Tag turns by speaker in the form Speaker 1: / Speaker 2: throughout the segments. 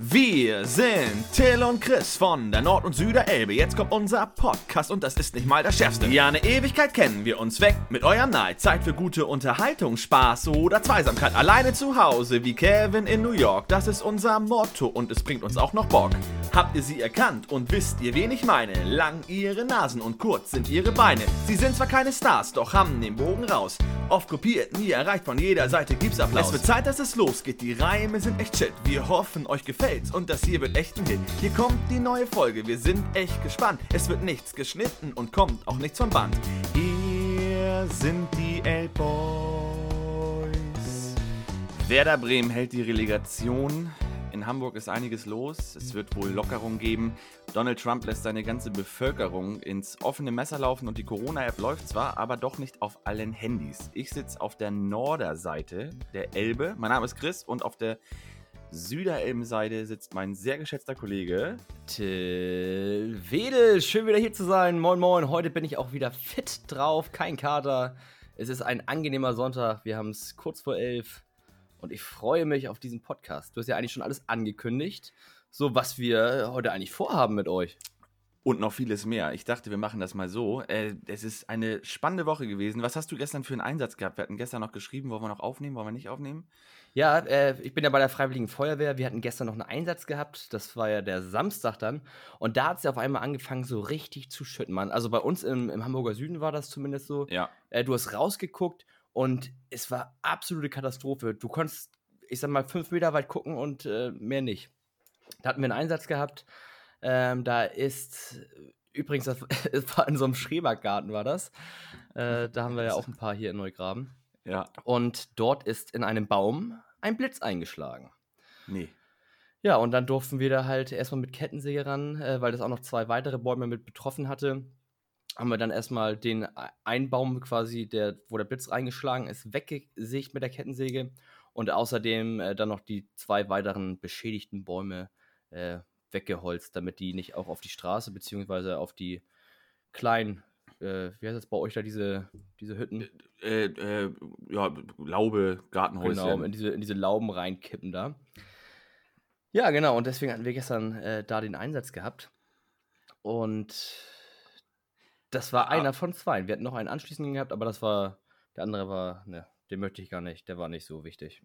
Speaker 1: Wir sind Till und Chris von der Nord- und Süderelbe. Jetzt kommt unser Podcast und das ist nicht mal das Schärfste. Ja, eine Ewigkeit kennen wir uns weg mit eurem Neid. Zeit für gute Unterhaltung, Spaß oder Zweisamkeit. Alleine zu Hause wie Kevin in New York. Das ist unser Motto und es bringt uns auch noch Bock. Habt ihr sie erkannt und wisst ihr, wen ich meine? Lang ihre Nasen und kurz sind ihre Beine. Sie sind zwar keine Stars, doch haben den Bogen raus. Oft kopiert, nie erreicht, von jeder Seite gibt's Applaus. Es wird Zeit, dass es losgeht, die Reime sind echt shit. Wir hoffen, euch gefällt's und das hier wird echt ein Hit. Hier kommt die neue Folge, wir sind echt gespannt. Es wird nichts geschnitten und kommt auch nichts vom Band. Hier sind die L-Boys. Werder Bremen hält die Relegation. In Hamburg ist einiges los. Es wird wohl Lockerung geben. Donald Trump lässt seine ganze Bevölkerung ins offene Messer laufen und die Corona-App läuft zwar, aber doch nicht auf allen Handys. Ich sitze auf der Norderseite der Elbe. Mein Name ist Chris und auf der Süderelbenseite sitzt mein sehr geschätzter Kollege
Speaker 2: Till Wedel. Schön wieder hier zu sein. Moin, moin. Heute bin ich auch wieder fit drauf. Kein Kater. Es ist ein angenehmer Sonntag. Wir haben es kurz vor elf. Und ich freue mich auf diesen Podcast. Du hast ja eigentlich schon alles angekündigt, so was wir heute eigentlich vorhaben mit euch.
Speaker 1: Und noch vieles mehr. Ich dachte, wir machen das mal so. Äh, es ist eine spannende Woche gewesen. Was hast du gestern für einen Einsatz gehabt? Wir hatten gestern noch geschrieben, wollen wir noch aufnehmen, wollen wir nicht aufnehmen?
Speaker 2: Ja, äh, ich bin ja bei der Freiwilligen Feuerwehr. Wir hatten gestern noch einen Einsatz gehabt. Das war ja der Samstag dann. Und da hat es ja auf einmal angefangen, so richtig zu schütten, Mann. Also bei uns im, im Hamburger Süden war das zumindest so.
Speaker 1: Ja.
Speaker 2: Äh, du hast rausgeguckt und es war absolute Katastrophe. Du konntest, ich sag mal, fünf Meter weit gucken und äh, mehr nicht. Da hatten wir einen Einsatz gehabt. Ähm, da ist übrigens, das, war in so einem Schrebergarten, war das. Äh, da haben wir ja auch ein paar hier in Neugraben.
Speaker 1: Ja.
Speaker 2: Und dort ist in einem Baum ein Blitz eingeschlagen.
Speaker 1: Nee.
Speaker 2: Ja, und dann durften wir da halt erstmal mit Kettensäge ran, äh, weil das auch noch zwei weitere Bäume mit betroffen hatte. Haben wir dann erstmal den e- einen Baum quasi, der, wo der Blitz reingeschlagen ist, weggesägt mit der Kettensäge. Und außerdem äh, dann noch die zwei weiteren beschädigten Bäume äh, weggeholzt, damit die nicht auch auf die Straße beziehungsweise auf die kleinen, äh, wie heißt das bei euch da, diese, diese Hütten?
Speaker 1: Äh, äh, ja, Laube, Gartenhäuschen.
Speaker 2: Genau, in diese, in diese Lauben reinkippen da. Ja, genau, und deswegen hatten wir gestern äh, da den Einsatz gehabt. Und das war
Speaker 1: Ah.
Speaker 2: einer von zwei. Wir hatten noch einen anschließenden gehabt, aber das war, der andere war, ne, den möchte ich gar nicht, der war nicht so wichtig.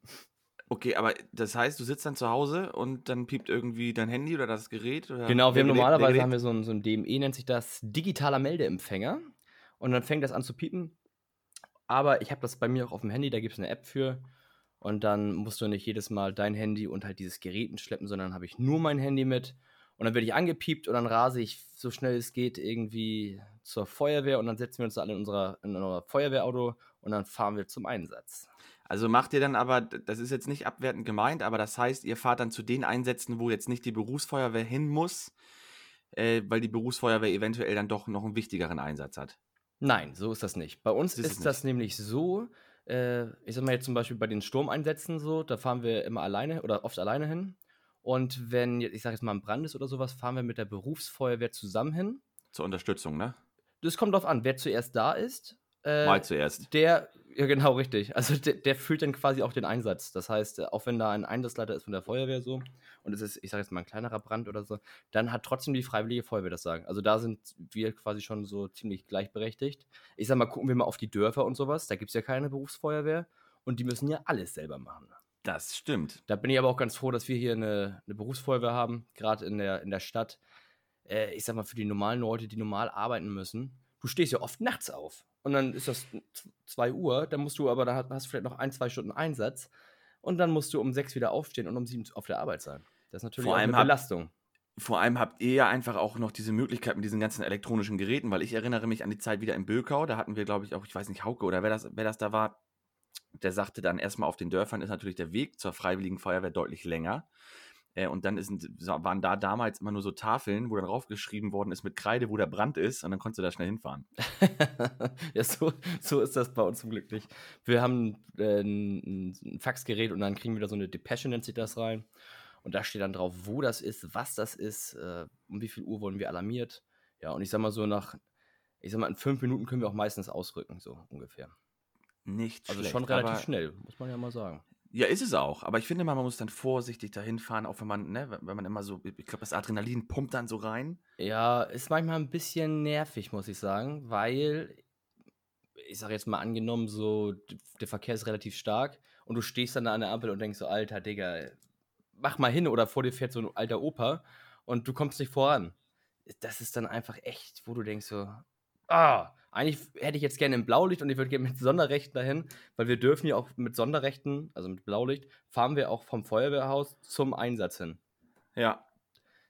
Speaker 1: Okay, aber das heißt, du sitzt dann zu Hause und dann piept irgendwie dein Handy oder das Gerät? Oder
Speaker 2: Genau, wir haben normalerweise haben wir so ein, so ein DME, nennt sich das, digitaler Meldeempfänger. Und dann fängt das an zu piepen. Aber ich habe das bei mir auch auf dem Handy, da gibt es eine App für. Und dann musst du nicht jedes Mal dein Handy und halt dieses Gerät mitschleppen, sondern habe ich nur mein Handy mit. Und dann werde ich angepiept und dann rase ich so schnell es geht irgendwie zur Feuerwehr und dann setzen wir uns alle in, unserer, in unser Feuerwehrauto und dann fahren wir zum Einsatz.
Speaker 1: Also macht ihr dann aber, das ist jetzt nicht abwertend gemeint, aber das heißt, ihr fahrt dann zu den Einsätzen, wo jetzt nicht die Berufsfeuerwehr hin muss, äh, weil die Berufsfeuerwehr eventuell dann doch noch einen wichtigeren Einsatz hat.
Speaker 2: Nein, so ist das nicht. Bei uns
Speaker 1: ist
Speaker 2: ist, das nämlich so, äh, ich sag mal jetzt zum Beispiel bei den Sturmeinsätzen so, da fahren wir immer alleine oder oft alleine hin. Und wenn, jetzt- ich sag jetzt mal, ein Brand ist oder sowas, fahren wir mit der Berufsfeuerwehr zusammen hin.
Speaker 1: Zur Unterstützung, ne?
Speaker 2: Das kommt drauf an, wer zuerst da ist. Äh,
Speaker 1: Mal zuerst.
Speaker 2: Der, ja genau, richtig. Also der, der führt dann quasi auch den Einsatz. Das heißt, äh, auch wenn da ein Einsatzleiter ist von der Feuerwehr so und es ist, ich sage jetzt mal, ein kleinerer Brand oder so, dann hat trotzdem die Freiwillige Feuerwehr das Sagen. Also da sind wir quasi schon so ziemlich gleichberechtigt. Ich sag mal, gucken wir mal auf die Dörfer und sowas. Da gibt es ja keine Berufsfeuerwehr und die müssen ja alles selber machen.
Speaker 1: Das stimmt.
Speaker 2: Da bin ich aber auch ganz froh, dass wir hier eine, eine Berufsfeuerwehr haben, gerade in der, in der Stadt. Äh, ich sag mal, für die normalen Leute, die normal arbeiten müssen. Du stehst ja oft nachts auf. Und dann ist das 2 Uhr, dann musst du aber, da hast du vielleicht noch ein, zwei Stunden Einsatz. Und dann musst du um sechs wieder aufstehen und um sieben auf der Arbeit sein. Das ist natürlich
Speaker 1: Vor allem
Speaker 2: eine
Speaker 1: hab-
Speaker 2: Belastung.
Speaker 1: Vor allem habt ihr ja einfach auch noch diese Möglichkeit mit diesen ganzen elektronischen Geräten, weil ich erinnere mich an die Zeit wieder in Bökau, da hatten wir, glaube ich, auch, ich weiß nicht, Hauke oder wer das, wer das da war, der sagte dann erstmal auf den Dörfern ist natürlich der Weg zur Freiwilligen Feuerwehr deutlich länger. Äh, und dann ist, waren da damals immer nur so Tafeln, wo dann draufgeschrieben worden ist mit Kreide, wo der Brand ist, und dann konntest du da schnell hinfahren.
Speaker 2: ja, so, so ist das bei uns zum Glück nicht. Wir haben äh, ein, ein Faxgerät und dann kriegen wir da so eine Depesche, nennt sich das rein. Und da steht dann drauf, wo das ist, was das ist, äh, um wie viel Uhr wurden wir alarmiert. Ja, und ich sag mal so nach, ich sag mal, in fünf Minuten können wir auch meistens ausrücken, so ungefähr.
Speaker 1: Nicht
Speaker 2: Also
Speaker 1: schlecht.
Speaker 2: schon relativ schnell, muss man ja mal sagen.
Speaker 1: Ja, ist es auch. Aber ich finde mal, man muss dann vorsichtig dahin fahren, auch wenn man, ne, wenn man immer so, ich glaube, das Adrenalin pumpt dann so rein.
Speaker 2: Ja, ist manchmal ein bisschen nervig, muss ich sagen, weil, ich sage jetzt mal angenommen, so, der Verkehr ist relativ stark und du stehst dann da an der Ampel und denkst so, Alter, Digga, mach mal hin oder vor dir fährt so ein alter Opa und du kommst nicht voran. Das ist dann einfach echt, wo du denkst so, ah, eigentlich hätte ich jetzt gerne ein Blaulicht und ich würde gerne mit Sonderrechten dahin, weil wir dürfen ja auch mit Sonderrechten, also mit Blaulicht, fahren wir auch vom Feuerwehrhaus zum Einsatz hin.
Speaker 1: Ja.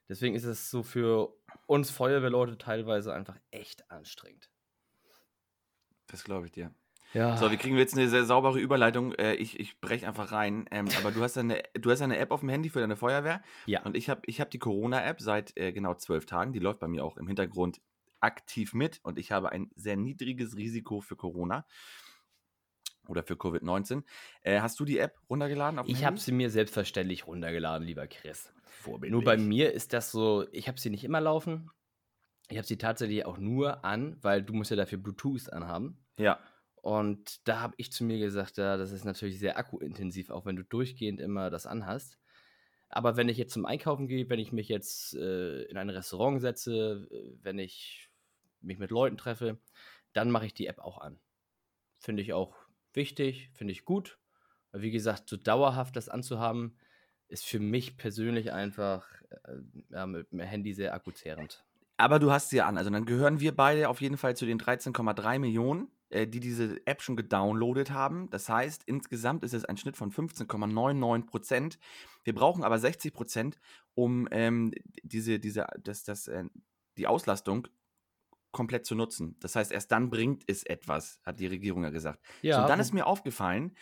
Speaker 2: Deswegen ist es so für uns Feuerwehrleute teilweise einfach echt anstrengend.
Speaker 1: Das glaube ich dir.
Speaker 2: Ja.
Speaker 1: So, wir kriegen jetzt eine sehr saubere Überleitung. Äh, ich ich breche einfach rein. Ähm, aber du hast, eine, du hast eine App auf dem Handy für deine Feuerwehr.
Speaker 2: Ja.
Speaker 1: Und ich habe ich hab die Corona-App seit äh, genau zwölf Tagen. Die läuft bei mir auch im Hintergrund aktiv mit. Und ich habe ein sehr niedriges Risiko für Corona oder für Covid-19. Äh, hast du die App runtergeladen?
Speaker 2: Ich habe sie mir selbstverständlich runtergeladen, lieber Chris.
Speaker 1: Vorbildlich.
Speaker 2: Nur bei mir ist das so, ich habe sie nicht immer laufen. Ich habe sie tatsächlich auch nur an, weil du musst ja dafür Bluetooth anhaben.
Speaker 1: Ja.
Speaker 2: Und da habe ich zu mir gesagt, ja, das ist natürlich sehr akkuintensiv, auch wenn du durchgehend immer das anhast. Aber wenn ich jetzt zum Einkaufen gehe, wenn ich mich jetzt äh, in ein Restaurant setze, äh, wenn ich mich mit Leuten treffe, dann mache ich die App auch an. Finde ich auch wichtig, finde ich gut. Wie gesagt, so dauerhaft das anzuhaben, ist für mich persönlich einfach äh, mit dem Handy sehr akkuzehrend.
Speaker 1: Aber du hast sie ja an. Also dann gehören wir beide auf jeden Fall zu den 13,3 Millionen, äh, die diese App schon gedownloadet haben. Das heißt, insgesamt ist es ein Schnitt von 15,99 Prozent. Wir brauchen aber 60 Prozent, um ähm, diese, diese, das, das, äh, die Auslastung komplett zu nutzen. Das heißt, erst dann bringt es etwas, hat die Regierung ja gesagt. so, und dann ist mir aufgefallen,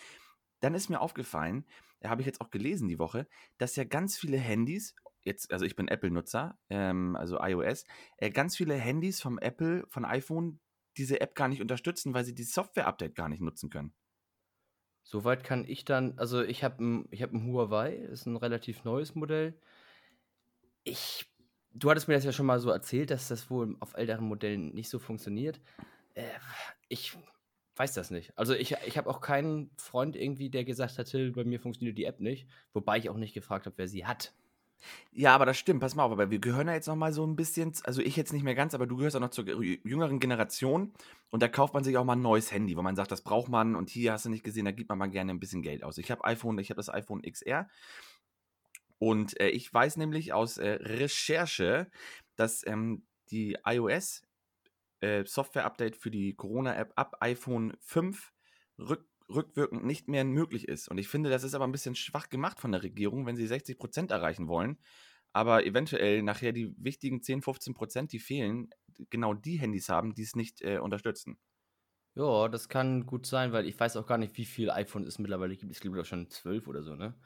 Speaker 1: dann ist mir aufgefallen, habe ich jetzt auch gelesen die Woche, dass ja ganz viele Handys, jetzt, also ich bin Apple-Nutzer, ähm, also iOS, äh, ganz viele Handys vom Apple, von iPhone, diese App gar nicht unterstützen, weil sie die Software-Update gar nicht nutzen können.
Speaker 2: Soweit kann ich dann, also ich habe ein, ich hab ein Huawei, ist ein relativ neues Modell. Ich, du hattest mir das ja schon mal so erzählt, dass das wohl auf älteren Modellen nicht so funktioniert. Äh, ich weiß das nicht. Also ich, ich habe auch keinen Freund irgendwie, der gesagt hat, bei mir funktioniert die App nicht. Wobei ich auch nicht gefragt habe, wer sie hat.
Speaker 1: Ja, aber das stimmt, pass mal auf, aber wir gehören ja jetzt noch mal so ein bisschen, also ich jetzt nicht mehr ganz, aber du gehörst auch noch zur jü- jüngeren Generation und da kauft man sich auch mal ein neues Handy, wo man sagt, das braucht man und hier hast du nicht gesehen, da gibt man mal gerne ein bisschen Geld aus. Ich habe iPhone, ich habe das iPhone XR und äh, ich weiß nämlich aus äh, Recherche, dass ähm, die iOS äh, Software-Update für die Corona-App ab iPhone 5 rück, rückwirkend nicht mehr möglich ist. Und ich finde, das ist aber ein bisschen schwach gemacht von der Regierung, wenn sie 60% erreichen wollen, aber eventuell nachher die wichtigen 10, 15%, die fehlen, genau die Handys haben, die es nicht äh, unterstützen.
Speaker 2: Ja, das kann gut sein, weil ich weiß auch gar nicht, wie viel iPhone es mittlerweile gibt. Es gibt doch schon zwölf oder so, ne?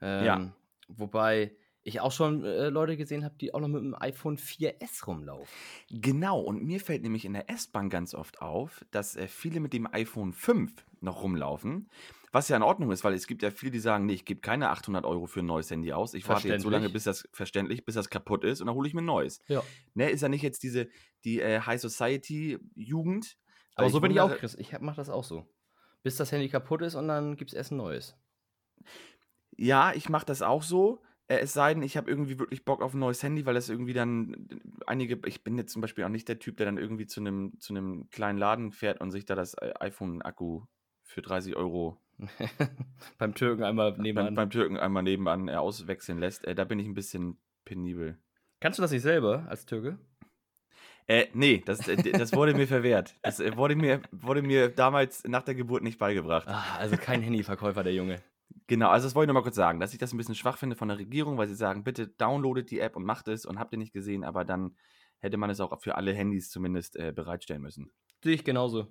Speaker 1: Ja.
Speaker 2: Wobei ich auch schon äh, Leute gesehen habe, die auch noch mit dem iPhone 4S rumlaufen.
Speaker 1: Genau, und mir fällt nämlich in der S-Bahn ganz oft auf, dass äh, viele mit dem iPhone 5 noch rumlaufen, was ja in Ordnung ist, weil es gibt ja viele, die sagen, nee, ich gebe keine 800 Euro für ein neues Handy aus, ich warte jetzt so lange, bis das, verständlich, bis das kaputt ist und dann hole ich mir ein neues.
Speaker 2: Ja.
Speaker 1: Ne, ist ja nicht jetzt diese, die äh, High Society-Jugend.
Speaker 2: Aber so bin ich auch, Chris. Ich mache das auch so. Bis das Handy kaputt ist und dann gibt es erst ein neues.
Speaker 1: Ja, ich mache das auch so. Äh, es sei denn, ich habe irgendwie wirklich Bock auf ein neues Handy, weil das irgendwie dann einige, ich bin jetzt zum Beispiel auch nicht der Typ, der dann irgendwie zu einem zu einem kleinen Laden fährt und sich da das äh, iPhone-Akku für 30 Euro
Speaker 2: Beim Türken einmal
Speaker 1: beim,
Speaker 2: nebenan.
Speaker 1: beim Türken einmal nebenan äh, auswechseln lässt. Äh, da bin ich ein bisschen penibel.
Speaker 2: Kannst du das nicht selber als Türke?
Speaker 1: Äh, nee, das, äh, das wurde mir verwehrt. Das äh, wurde mir, wurde mir damals nach der Geburt nicht beigebracht.
Speaker 2: Ah, also kein Handyverkäufer, der Junge.
Speaker 1: Genau, also das wollte ich nochmal kurz sagen, dass ich das ein bisschen schwach finde von der Regierung, weil sie sagen, bitte downloadet die App und macht es und habt ihr nicht gesehen, aber dann hätte man es auch für alle Handys zumindest äh, bereitstellen müssen.
Speaker 2: Sehe ich genauso.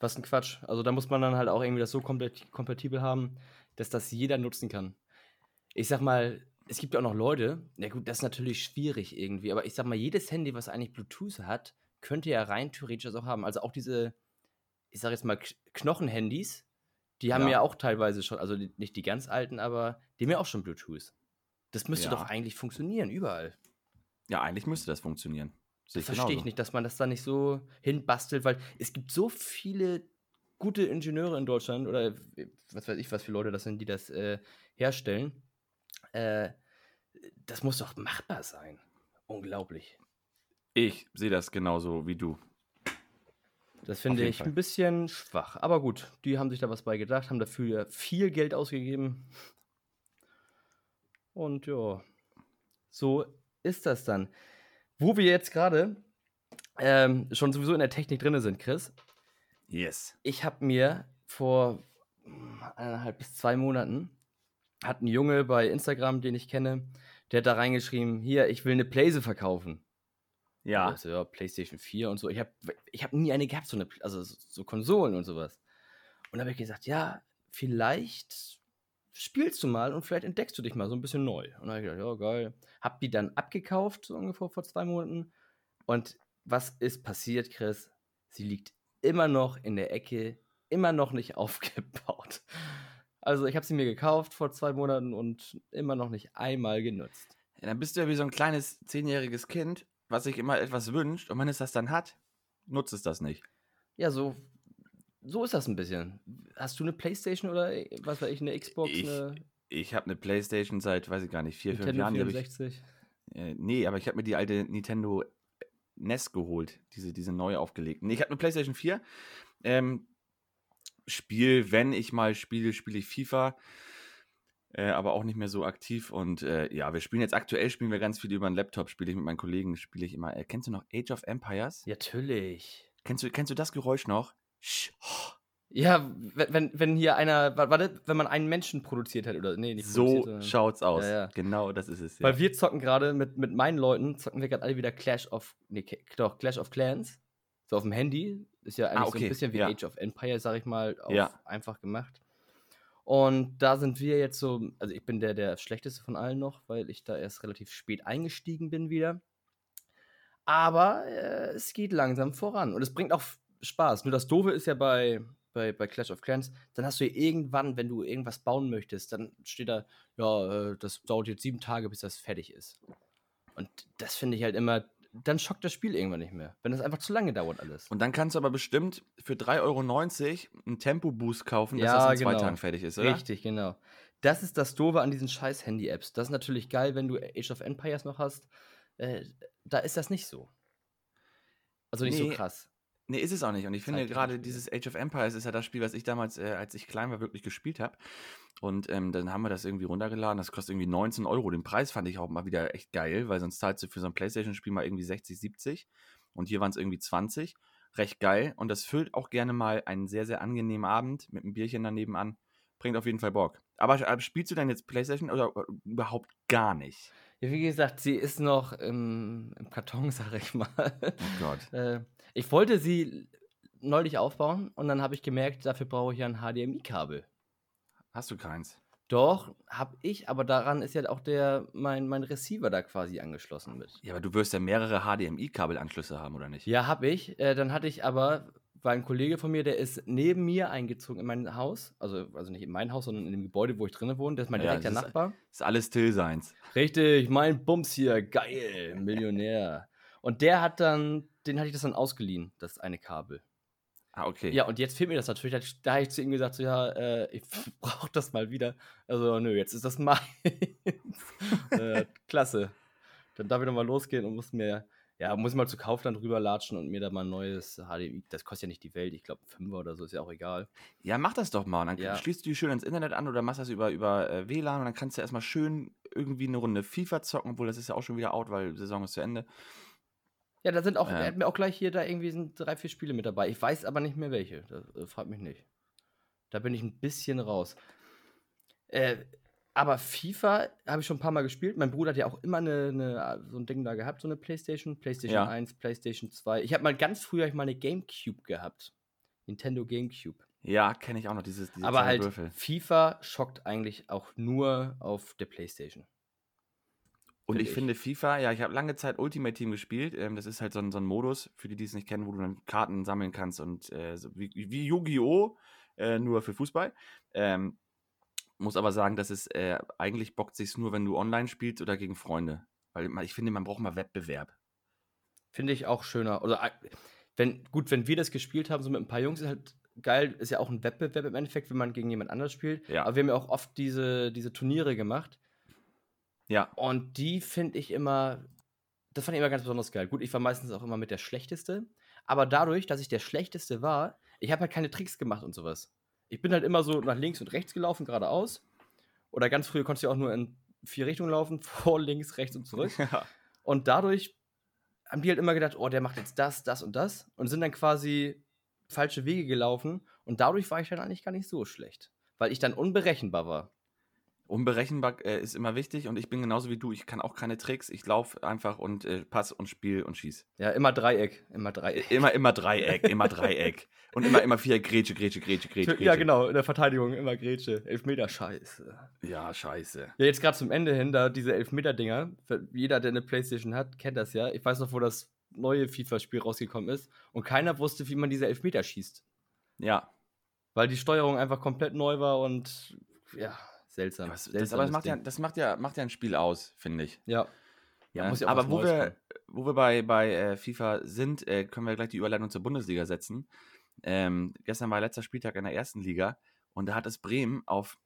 Speaker 2: Was ein Quatsch. Also da muss man dann halt auch irgendwie das so kompatibel haben, dass das jeder nutzen kann. Ich sag mal, es gibt ja auch noch Leute, na gut, das ist natürlich schwierig irgendwie, aber ich sag mal, jedes Handy, was eigentlich Bluetooth hat, könnte ja rein theoretisch das auch haben. Also auch diese, ich sag jetzt mal, Knochenhandys, die haben
Speaker 1: Ja.
Speaker 2: ja auch teilweise schon, also nicht die ganz alten, aber die haben ja auch schon Bluetooth. Das müsste
Speaker 1: Ja.
Speaker 2: doch eigentlich funktionieren, überall.
Speaker 1: Ja, eigentlich müsste das funktionieren. Sehe
Speaker 2: Das verstehe ich nicht, dass man das da nicht so hinbastelt, weil es gibt so viele gute Ingenieure in Deutschland oder was weiß ich, was für Leute das sind, die das äh, herstellen. Äh, das muss doch machbar sein. Unglaublich.
Speaker 1: Ich sehe das genauso wie du.
Speaker 2: Das finde ich Fall. ein bisschen schwach. Aber gut, die haben sich da was bei gedacht, haben dafür viel Geld ausgegeben. Und ja, so ist das dann. Wo wir jetzt gerade ähm, schon sowieso in der Technik drin sind, Chris.
Speaker 1: Yes.
Speaker 2: Ich habe mir vor eineinhalb bis zwei Monaten hat ein Junge bei Instagram, den ich kenne, der hat da reingeschrieben, hier, ich will eine Playse verkaufen. Ja. Also, ja, PlayStation 4 und so. Ich habe ich hab nie eine gehabt, so eine, also so Konsolen und sowas. Und da habe ich gesagt, ja, vielleicht spielst du mal und vielleicht entdeckst du dich mal so ein bisschen neu. Und da habe ich gedacht, ja, geil. Hab die dann abgekauft, so ungefähr vor zwei Monaten. Und was ist passiert, Chris? Sie liegt immer noch in der Ecke, immer noch nicht aufgebaut. Also ich habe sie mir gekauft vor zwei Monaten und immer noch nicht einmal genutzt.
Speaker 1: Ja, dann bist du ja wie so ein kleines zehnjähriges Kind, was sich immer etwas wünscht und wenn es das dann hat, nutzt es das nicht.
Speaker 2: Ja, so, so ist das ein bisschen. Hast du eine Playstation oder was weiß ich, eine Xbox?
Speaker 1: Ich,
Speaker 2: eine
Speaker 1: ich habe eine Playstation seit, weiß ich gar nicht, vier,
Speaker 2: Nintendo
Speaker 1: fünf Jahren.
Speaker 2: 64?
Speaker 1: Ich, äh, nee, aber ich habe mir die alte Nintendo NES geholt, diese, diese neu aufgelegten. Nee, ich habe eine Playstation 4. Ähm, Spiel, wenn ich mal spiele, spiele ich FIFA. Äh, aber auch nicht mehr so aktiv. Und äh, ja, wir spielen jetzt aktuell, spielen wir ganz viel über einen Laptop, spiele ich mit meinen Kollegen, spiele ich immer. Äh, kennst du noch Age of Empires?
Speaker 2: Ja, natürlich.
Speaker 1: Kennst du, kennst du das Geräusch noch?
Speaker 2: Ja, wenn, wenn hier einer, warte, wenn man einen Menschen produziert hat, oder? Nee, nicht
Speaker 1: So schaut's aus. Ja, ja. Genau, das ist es.
Speaker 2: Ja. Weil wir zocken gerade mit, mit meinen Leuten, zocken wir gerade alle wieder Clash of, nee, doch, Clash of Clans. So auf dem Handy. Ist ja eigentlich ah, okay. so ein bisschen wie Age of Empires, sag ich mal, einfach gemacht. Und da sind wir jetzt so, also ich bin der, der schlechteste von allen noch, weil ich da erst relativ spät eingestiegen bin wieder. Aber äh, es geht langsam voran und es bringt auch Spaß. Nur das Doofe ist ja bei, bei, bei Clash of Clans, dann hast du irgendwann, wenn du irgendwas bauen möchtest, dann steht da, ja, äh, das dauert jetzt sieben Tage, bis das fertig ist. Und das finde ich halt immer dann schockt das Spiel irgendwann nicht mehr, wenn das einfach zu lange dauert alles.
Speaker 1: Und dann kannst du aber bestimmt für 3,90 Euro einen Tempo-Boost kaufen, dass ja, das in genau. zwei Tagen fertig ist, oder?
Speaker 2: Richtig, genau. Das ist das Doofe an diesen scheiß Handy-Apps. Das ist natürlich geil, wenn du Age of Empires noch hast. Äh, da ist das nicht so. Also nicht nee, so krass.
Speaker 1: Nee, ist es auch nicht. Und ich finde gerade dieses Age of Empires ist ja das Spiel, was ich damals, äh, als ich klein war, wirklich gespielt habe. Und ähm, dann haben wir das irgendwie runtergeladen. Das kostet irgendwie 19 Euro. Den Preis fand ich auch mal wieder echt geil, weil sonst zahlst du für so ein Playstation-Spiel mal irgendwie 60, 70. Und hier waren es irgendwie 20. Recht geil. Und das füllt auch gerne mal einen sehr, sehr angenehmen Abend mit einem Bierchen daneben an. Bringt auf jeden Fall Bock. Aber, aber spielst du denn jetzt Playstation oder überhaupt gar nicht?
Speaker 2: Ja, wie gesagt, sie ist noch im, im Karton, sag ich mal.
Speaker 1: Oh Gott.
Speaker 2: äh, ich wollte sie neulich aufbauen und dann habe ich gemerkt, dafür brauche ich ja ein HDMI-Kabel.
Speaker 1: Hast du keins?
Speaker 2: Doch, habe ich, aber daran ist ja auch der, mein, mein Receiver da quasi angeschlossen mit.
Speaker 1: Ja, aber du wirst ja mehrere HDMI-Kabelanschlüsse haben, oder nicht?
Speaker 2: Ja, habe ich. Äh, dann hatte ich aber, weil ein Kollege von mir, der ist neben mir eingezogen in mein Haus. Also, also nicht in mein Haus, sondern in dem Gebäude, wo ich drinnen wohne. Der ist mein ja, direkter Nachbar.
Speaker 1: Ist, ist alles Till seins.
Speaker 2: Richtig, mein Bums hier. Geil, Millionär. Und der hat dann den hatte ich das dann ausgeliehen, das eine Kabel.
Speaker 1: Ah, okay.
Speaker 2: Ja, und jetzt fehlt mir das natürlich. Da habe ich zu ihm gesagt, so, ja, äh, ich brauche das mal wieder. Also, nö, jetzt ist das meins. äh, klasse. Dann darf ich nochmal losgehen und muss mir, ja, muss mal zu Kaufland rüberlatschen und mir da mal ein neues HDMI. Das kostet ja nicht die Welt, ich glaube, Fünfer oder so, ist ja auch egal.
Speaker 1: Ja, mach das doch mal. Dann ja. schließt du die schön ins Internet an oder machst das über, über äh, WLAN und dann kannst du erstmal schön irgendwie eine Runde FIFA zocken, obwohl das ist ja auch schon wieder out, weil Saison ist zu Ende.
Speaker 2: Ja, da sind auch, ja. er hat mir auch gleich hier da irgendwie sind drei, vier Spiele mit dabei. Ich weiß aber nicht mehr welche. Das äh, fragt mich nicht. Da bin ich ein bisschen raus. Äh, aber FIFA habe ich schon ein paar Mal gespielt. Mein Bruder hat ja auch immer eine, eine, so ein Ding da gehabt, so eine Playstation. Playstation ja. 1, Playstation 2. Ich habe mal ganz früher ich mal eine Gamecube gehabt. Nintendo Gamecube.
Speaker 1: Ja, kenne ich auch noch, dieses,
Speaker 2: diese Aber halt, Würfel. FIFA schockt eigentlich auch nur auf der Playstation.
Speaker 1: Und ich, ich, finde FIFA, ja, ich habe lange Zeit Ultimate Team gespielt. Ähm, das ist halt so ein, so ein Modus, für die, die es nicht kennen, wo du dann Karten sammeln kannst und äh, so wie, wie Yu-Gi-Oh! Äh, nur für Fußball. Ähm, muss aber sagen, dass es äh, eigentlich bockt sich nur, wenn du online spielst oder gegen Freunde. Weil ich finde, man braucht mal Wettbewerb.
Speaker 2: Finde ich auch schöner. Oder äh, wenn, gut, wenn wir das gespielt haben, so mit ein paar Jungs, ist halt geil, ist ja auch ein Wettbewerb im Endeffekt, wenn man gegen jemand anders spielt.
Speaker 1: Ja.
Speaker 2: Aber wir haben ja auch oft diese, diese Turniere gemacht.
Speaker 1: Ja.
Speaker 2: Und die finde ich immer, das fand ich immer ganz besonders geil. Gut, ich war meistens auch immer mit der Schlechteste. Aber dadurch, dass ich der Schlechteste war, ich habe halt keine Tricks gemacht und sowas. Ich bin halt immer so nach links und rechts gelaufen, geradeaus. Oder ganz früh konntest du auch nur in vier Richtungen laufen, vor, links, rechts und zurück.
Speaker 1: Ja.
Speaker 2: Und dadurch haben die halt immer gedacht, oh, der macht jetzt das, das und das. Und sind dann quasi falsche Wege gelaufen. Und dadurch war ich dann eigentlich gar nicht so schlecht. Weil ich dann unberechenbar war.
Speaker 1: Unberechenbar äh, ist immer wichtig und ich bin genauso wie du. Ich kann auch keine Tricks. Ich laufe einfach und äh, pass und spiel und schieß.
Speaker 2: Ja, immer Dreieck. Immer Dreieck.
Speaker 1: Immer, immer Dreieck, immer Dreieck. Und immer, immer vier Grätsche, Grätsche, Grätsche, Grätsche.
Speaker 2: Ja, genau, in der Verteidigung immer Grätsche. Elfmeter, scheiße.
Speaker 1: Ja, scheiße.
Speaker 2: Ja, jetzt gerade zum Ende hin, da diese Elfmeter-Dinger. Jeder, der eine Playstation hat, kennt das ja. Ich weiß noch, wo das neue FIFA-Spiel rausgekommen ist. Und keiner wusste, wie man diese Elfmeter schießt.
Speaker 1: Ja.
Speaker 2: Weil die Steuerung einfach komplett neu war und ja, seltsam.
Speaker 1: Das, das, aber das macht, ja, das macht, ja, macht ja ein Spiel aus, finde ich.
Speaker 2: Ja. Ja,
Speaker 1: Ja,
Speaker 2: muss ja
Speaker 1: aber wo
Speaker 2: Neues
Speaker 1: wir,
Speaker 2: kommen.
Speaker 1: wo wir bei, bei äh, FIFA sind, äh, können wir gleich die Überleitung zur Bundesliga setzen. Ähm, gestern war letzter Spieltag in der ersten Liga und da hat es Bremen auf,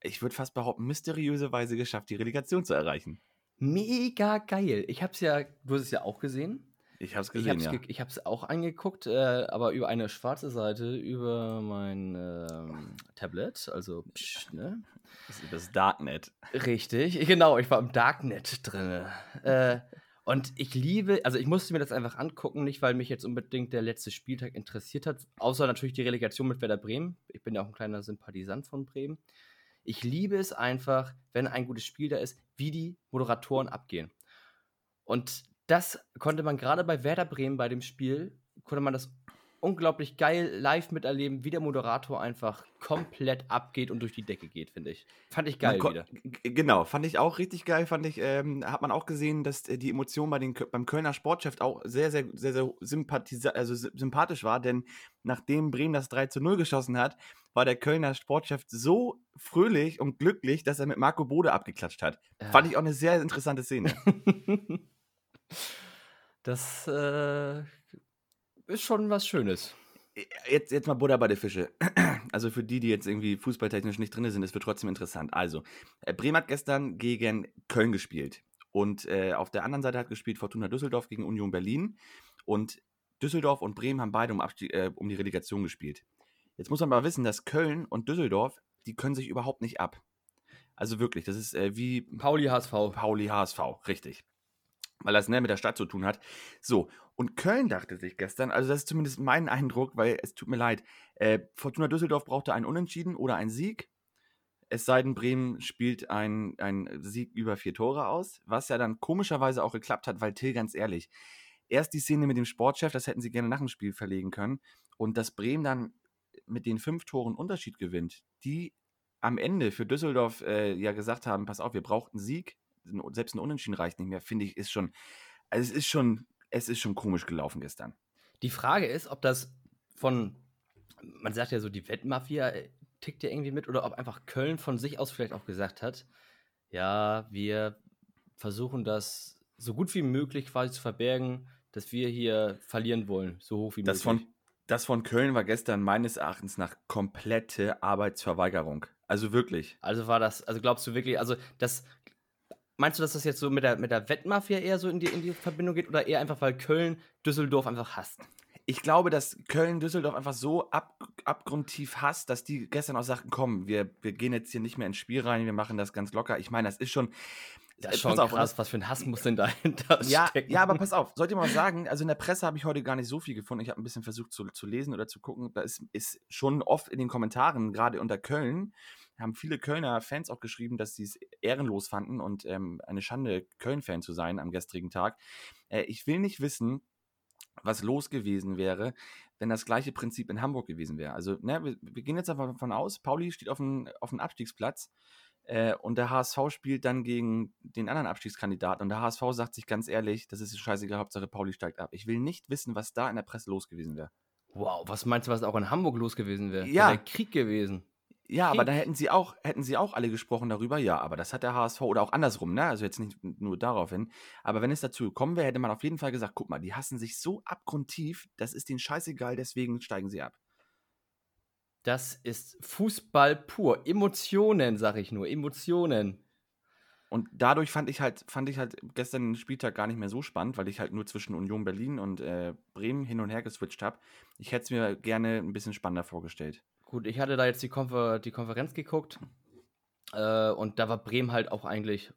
Speaker 1: ich würde fast behaupten, mysteriöse Weise geschafft, die Relegation zu erreichen.
Speaker 2: Mega geil. Ich hab's ja, du hast es ja auch gesehen.
Speaker 1: Ich habe es
Speaker 2: Ich
Speaker 1: gesehen,
Speaker 2: hab's,
Speaker 1: ja.
Speaker 2: ich hab's auch angeguckt, äh, aber über eine schwarze Seite, über mein ähm, Tablet, also, psch, ne?
Speaker 1: Das, das Darknet.
Speaker 2: Richtig, genau, ich war im Darknet drin. Äh, und ich liebe, also ich musste mir das einfach angucken, nicht weil mich jetzt unbedingt der letzte Spieltag interessiert hat, außer natürlich die Relegation mit Werder Bremen. Ich bin ja auch ein kleiner Sympathisant von Bremen. Ich liebe es einfach, wenn ein gutes Spiel da ist, wie die Moderatoren abgehen. Und das konnte man gerade bei Werder Bremen bei dem Spiel, konnte man das unglaublich geil live miterleben, wie der Moderator einfach komplett abgeht und durch die Decke geht, finde ich. Fand ich geil wieder.
Speaker 1: Genau, fand ich auch richtig geil. Fand ich, ähm, hat man auch gesehen, dass äh, die Emotion bei den, beim Kölner Sportchef auch sehr, sehr, sehr, sehr sympathisa also sy- sympathisch war, denn nachdem Bremen das 3 zu 0 geschossen hat, war der Kölner Sportchef so fröhlich und glücklich, dass er mit Marco Bode abgeklatscht hat. Fand ich auch eine sehr interessante Szene.
Speaker 2: Das äh, ist schon was Schönes.
Speaker 1: Jetzt, jetzt mal Buddha bei der Fische. Also für die, die jetzt irgendwie fußballtechnisch nicht drin sind, es wird trotzdem interessant. Also, äh, Bremen hat gestern gegen Köln gespielt. Und äh, auf der anderen Seite hat gespielt Fortuna Düsseldorf gegen Union Berlin. Und Düsseldorf und Bremen haben beide um, Abstieg, äh, um die Relegation gespielt. Jetzt muss man mal wissen, dass Köln und Düsseldorf, die können sich überhaupt nicht ab. Also wirklich, das ist äh, wie
Speaker 2: Pauli HSV.
Speaker 1: Pauli HSV, richtig. Weil das ne, mit der Stadt zu tun hat. So, und Köln dachte sich gestern, also das ist zumindest mein Eindruck, weil es tut mir leid, äh, Fortuna Düsseldorf brauchte einen Unentschieden oder einen Sieg. Es sei denn, Bremen spielt einen Sieg über vier Tore aus, was ja dann komischerweise auch geklappt hat, weil Till, ganz ehrlich, erst die Szene mit dem Sportchef, das hätten sie gerne nach dem Spiel verlegen können, und dass Bremen dann mit den fünf Toren Unterschied gewinnt, die am Ende für Düsseldorf äh, ja gesagt haben, pass auf, wir brauchten Sieg, selbst ein Unentschieden reicht nicht mehr, finde ich, ist schon, also es ist schon, es ist schon komisch gelaufen gestern.
Speaker 2: Die Frage ist, ob das von, man sagt ja so, die Wettmafia äh, tickt ja irgendwie mit, oder ob einfach Köln von sich aus vielleicht auch gesagt hat, ja, wir versuchen das so gut wie möglich quasi zu verbergen, dass wir hier verlieren wollen, so hoch wie
Speaker 1: Das
Speaker 2: möglich.
Speaker 1: von, das von Köln war gestern meines Erachtens nach komplette Arbeitsverweigerung. Also wirklich.
Speaker 2: Also war das, also glaubst du wirklich, also das, meinst du, dass das jetzt so mit der, mit der Wettmafia eher so in die, in die Verbindung geht oder eher einfach, weil Köln Düsseldorf einfach hasst?
Speaker 1: Ich glaube, dass Köln Düsseldorf einfach so ab, abgrundtief hasst, dass die gestern auch sagten, komm, wir, wir gehen jetzt hier nicht mehr ins Spiel rein, wir machen das ganz locker. Ich meine, das ist schon.
Speaker 2: Das ist
Speaker 1: äh,
Speaker 2: schon
Speaker 1: pass auf,
Speaker 2: krass, was für ein Hass muss denn dahinter
Speaker 1: Ja,
Speaker 2: stecken?
Speaker 1: ja, aber pass auf, sollte man mal sagen, also in der Presse habe ich heute gar nicht so viel gefunden. Ich habe ein bisschen versucht zu, zu lesen oder zu gucken. Da ist, ist schon oft in den Kommentaren, gerade unter Köln, haben viele Kölner Fans auch geschrieben, dass sie es ehrenlos fanden und ähm, eine Schande, Köln-Fan zu sein am gestrigen Tag. Äh, ich will nicht wissen, was los gewesen wäre, wenn das gleiche Prinzip in Hamburg gewesen wäre. Also, ne, wir, wir gehen jetzt einfach davon aus, Pauli steht auf dem auf dem Abstiegsplatz äh, und der HSV spielt dann gegen den anderen Abstiegskandidaten. Und der HSV sagt sich ganz ehrlich, das ist scheißegal, Hauptsache Pauli steigt ab. Ich will nicht wissen, was da in der Presse los gewesen wäre.
Speaker 2: Wow, was meinst du, was auch in Hamburg los gewesen wäre?
Speaker 1: Ja.
Speaker 2: Wäre Krieg gewesen.
Speaker 1: Ja, aber da hätten sie auch, hätten sie auch alle gesprochen darüber, ja, aber das hat der HSV oder auch andersrum, ne? Also jetzt nicht nur darauf hin. Aber wenn es dazu gekommen wäre, hätte man auf jeden Fall gesagt, guck mal, die hassen sich so abgrundtief, das ist denen scheißegal, deswegen steigen sie ab.
Speaker 2: Das ist Fußball pur. Emotionen, sag ich nur. Emotionen.
Speaker 1: Und dadurch fand ich halt, fand ich halt gestern den Spieltag gar nicht mehr so spannend, weil ich halt nur zwischen Union Berlin und äh, Bremen hin und her geswitcht habe. Ich hätte es mir gerne ein bisschen spannender vorgestellt.
Speaker 2: Gut, ich hatte da jetzt die, Konfer die Konferenz geguckt äh, und da war Bremen halt auch eigentlich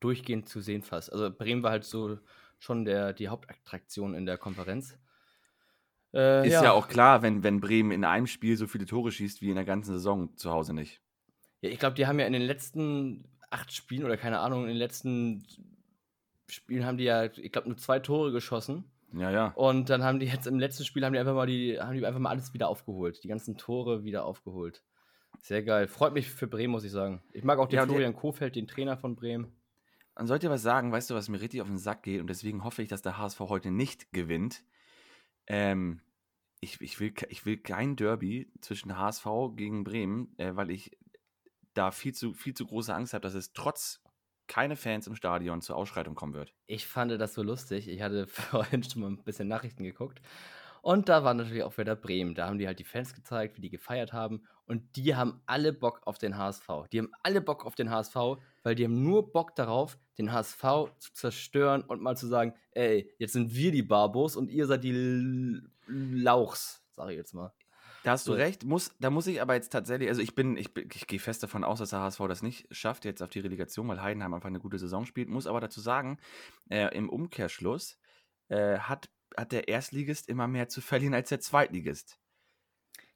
Speaker 2: durchgehend zu sehen fast. Also Bremen war halt so schon der, die Hauptattraktion in der Konferenz.
Speaker 1: Äh, ist ja. ja. auch klar, wenn, wenn Bremen in einem Spiel so viele Tore schießt wie in der ganzen Saison zu Hause nicht.
Speaker 2: Ja, ich glaube, die haben ja in den letzten acht Spielen oder keine Ahnung, in den letzten Spielen haben die ja, ich glaube, nur zwei Tore geschossen.
Speaker 1: Ja, ja.
Speaker 2: Und dann haben die jetzt im letzten Spiel haben die einfach mal die, haben die einfach mal alles wieder aufgeholt. Die ganzen Tore wieder aufgeholt. Sehr geil. Freut mich für Bremen, muss ich sagen. Ich mag auch den ja, Florian Kofeld, den Trainer von Bremen.
Speaker 1: Man sollte was sagen, weißt du, was mir richtig auf den Sack geht und deswegen hoffe ich, dass der HSV heute nicht gewinnt. Ähm, ich, ich, will, ich will kein Derby zwischen HSV gegen Bremen, äh, weil ich da viel zu, viel zu große Angst habe, dass es trotz keine Fans im Stadion zur Ausschreitung kommen wird.
Speaker 2: Ich fand das so lustig. Ich hatte vorhin schon mal ein bisschen Nachrichten geguckt. Und da war natürlich auch wieder Bremen. Da haben die halt die Fans gezeigt, wie die gefeiert haben. Und die haben alle Bock auf den HSV. Die haben alle Bock auf den HSV, weil die haben nur Bock darauf, den HSV zu zerstören und mal zu sagen, ey, jetzt sind wir die Barbos und ihr seid die Lauchs, sage ich jetzt mal.
Speaker 1: Da hast du recht. Muss, da muss ich aber jetzt tatsächlich, also ich bin, ich, ich gehe fest davon aus, dass der HSV das nicht schafft, jetzt auf die Relegation, weil Heidenheim einfach eine gute Saison spielt. Muss aber dazu sagen, äh, im Umkehrschluss äh, hat, hat der Erstligist immer mehr zu verlieren als der Zweitligist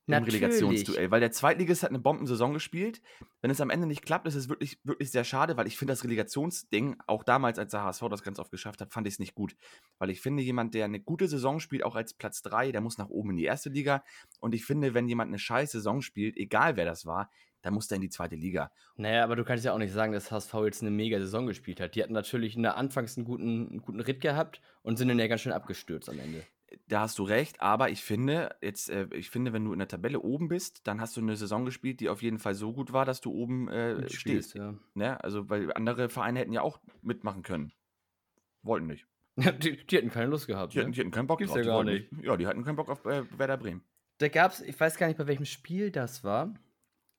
Speaker 1: im Relegationsduell. Weil der Zweitligist hat eine Bombensaison gespielt. Wenn es am Ende nicht klappt, ist es wirklich, wirklich sehr schade, weil ich finde das Relegationsding, auch damals, als der HSV das ganz oft geschafft hat, fand ich es nicht gut. Weil ich finde, jemand, der eine gute Saison spielt, auch als Platz 3, der muss nach oben in die erste Liga. Und ich finde, wenn jemand eine scheiß Saison spielt, egal wer das war, dann muss der in die zweite Liga.
Speaker 2: Naja, aber du kannst ja auch nicht sagen, dass HSV jetzt eine mega Saison gespielt hat. Die hatten natürlich in der Anfangs einen guten, einen guten Ritt gehabt und sind dann ja ganz schön abgestürzt am Ende
Speaker 1: da hast du recht, aber ich finde, jetzt, äh, ich finde, wenn du in der Tabelle oben bist, dann hast du eine Saison gespielt, die auf jeden Fall so gut war, dass du oben äh, stehst. Ja. Ne? Also, weil andere Vereine hätten ja auch mitmachen können. Wollten nicht.
Speaker 2: Ja, die, die hätten keine Lust gehabt.
Speaker 1: Die, ne? hatten, die hätten keinen Bock
Speaker 2: Gibt's drauf. Ja, gar
Speaker 1: nicht. ja, die hatten keinen Bock auf äh, Werder Bremen.
Speaker 2: Da gab es, ich weiß gar nicht, bei welchem Spiel das war.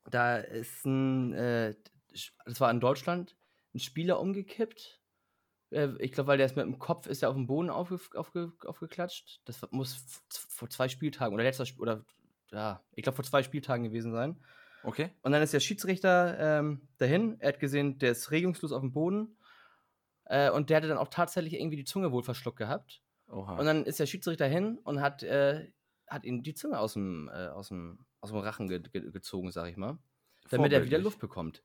Speaker 2: Da ist ein, äh, das war in Deutschland, ein Spieler umgekippt ich glaube, weil der ist mit dem Kopf ist er auf dem Boden aufge, aufge, aufgeklatscht. Das muss vor zwei Spieltagen oder letzter Sp oder ja, ich glaube vor zwei Spieltagen gewesen sein.
Speaker 1: Okay.
Speaker 2: Und dann ist der Schiedsrichter ähm, dahin. Er hat gesehen, der ist regungslos auf dem Boden. Äh, und der hatte dann auch tatsächlich irgendwie die Zunge wohl verschluckt gehabt. Oha. Und dann ist der Schiedsrichter hin und hat, äh, hat ihm die Zunge aus dem, äh, aus dem, aus dem Rachen ge ge gezogen, sag ich mal. Damit er wieder Luft bekommt.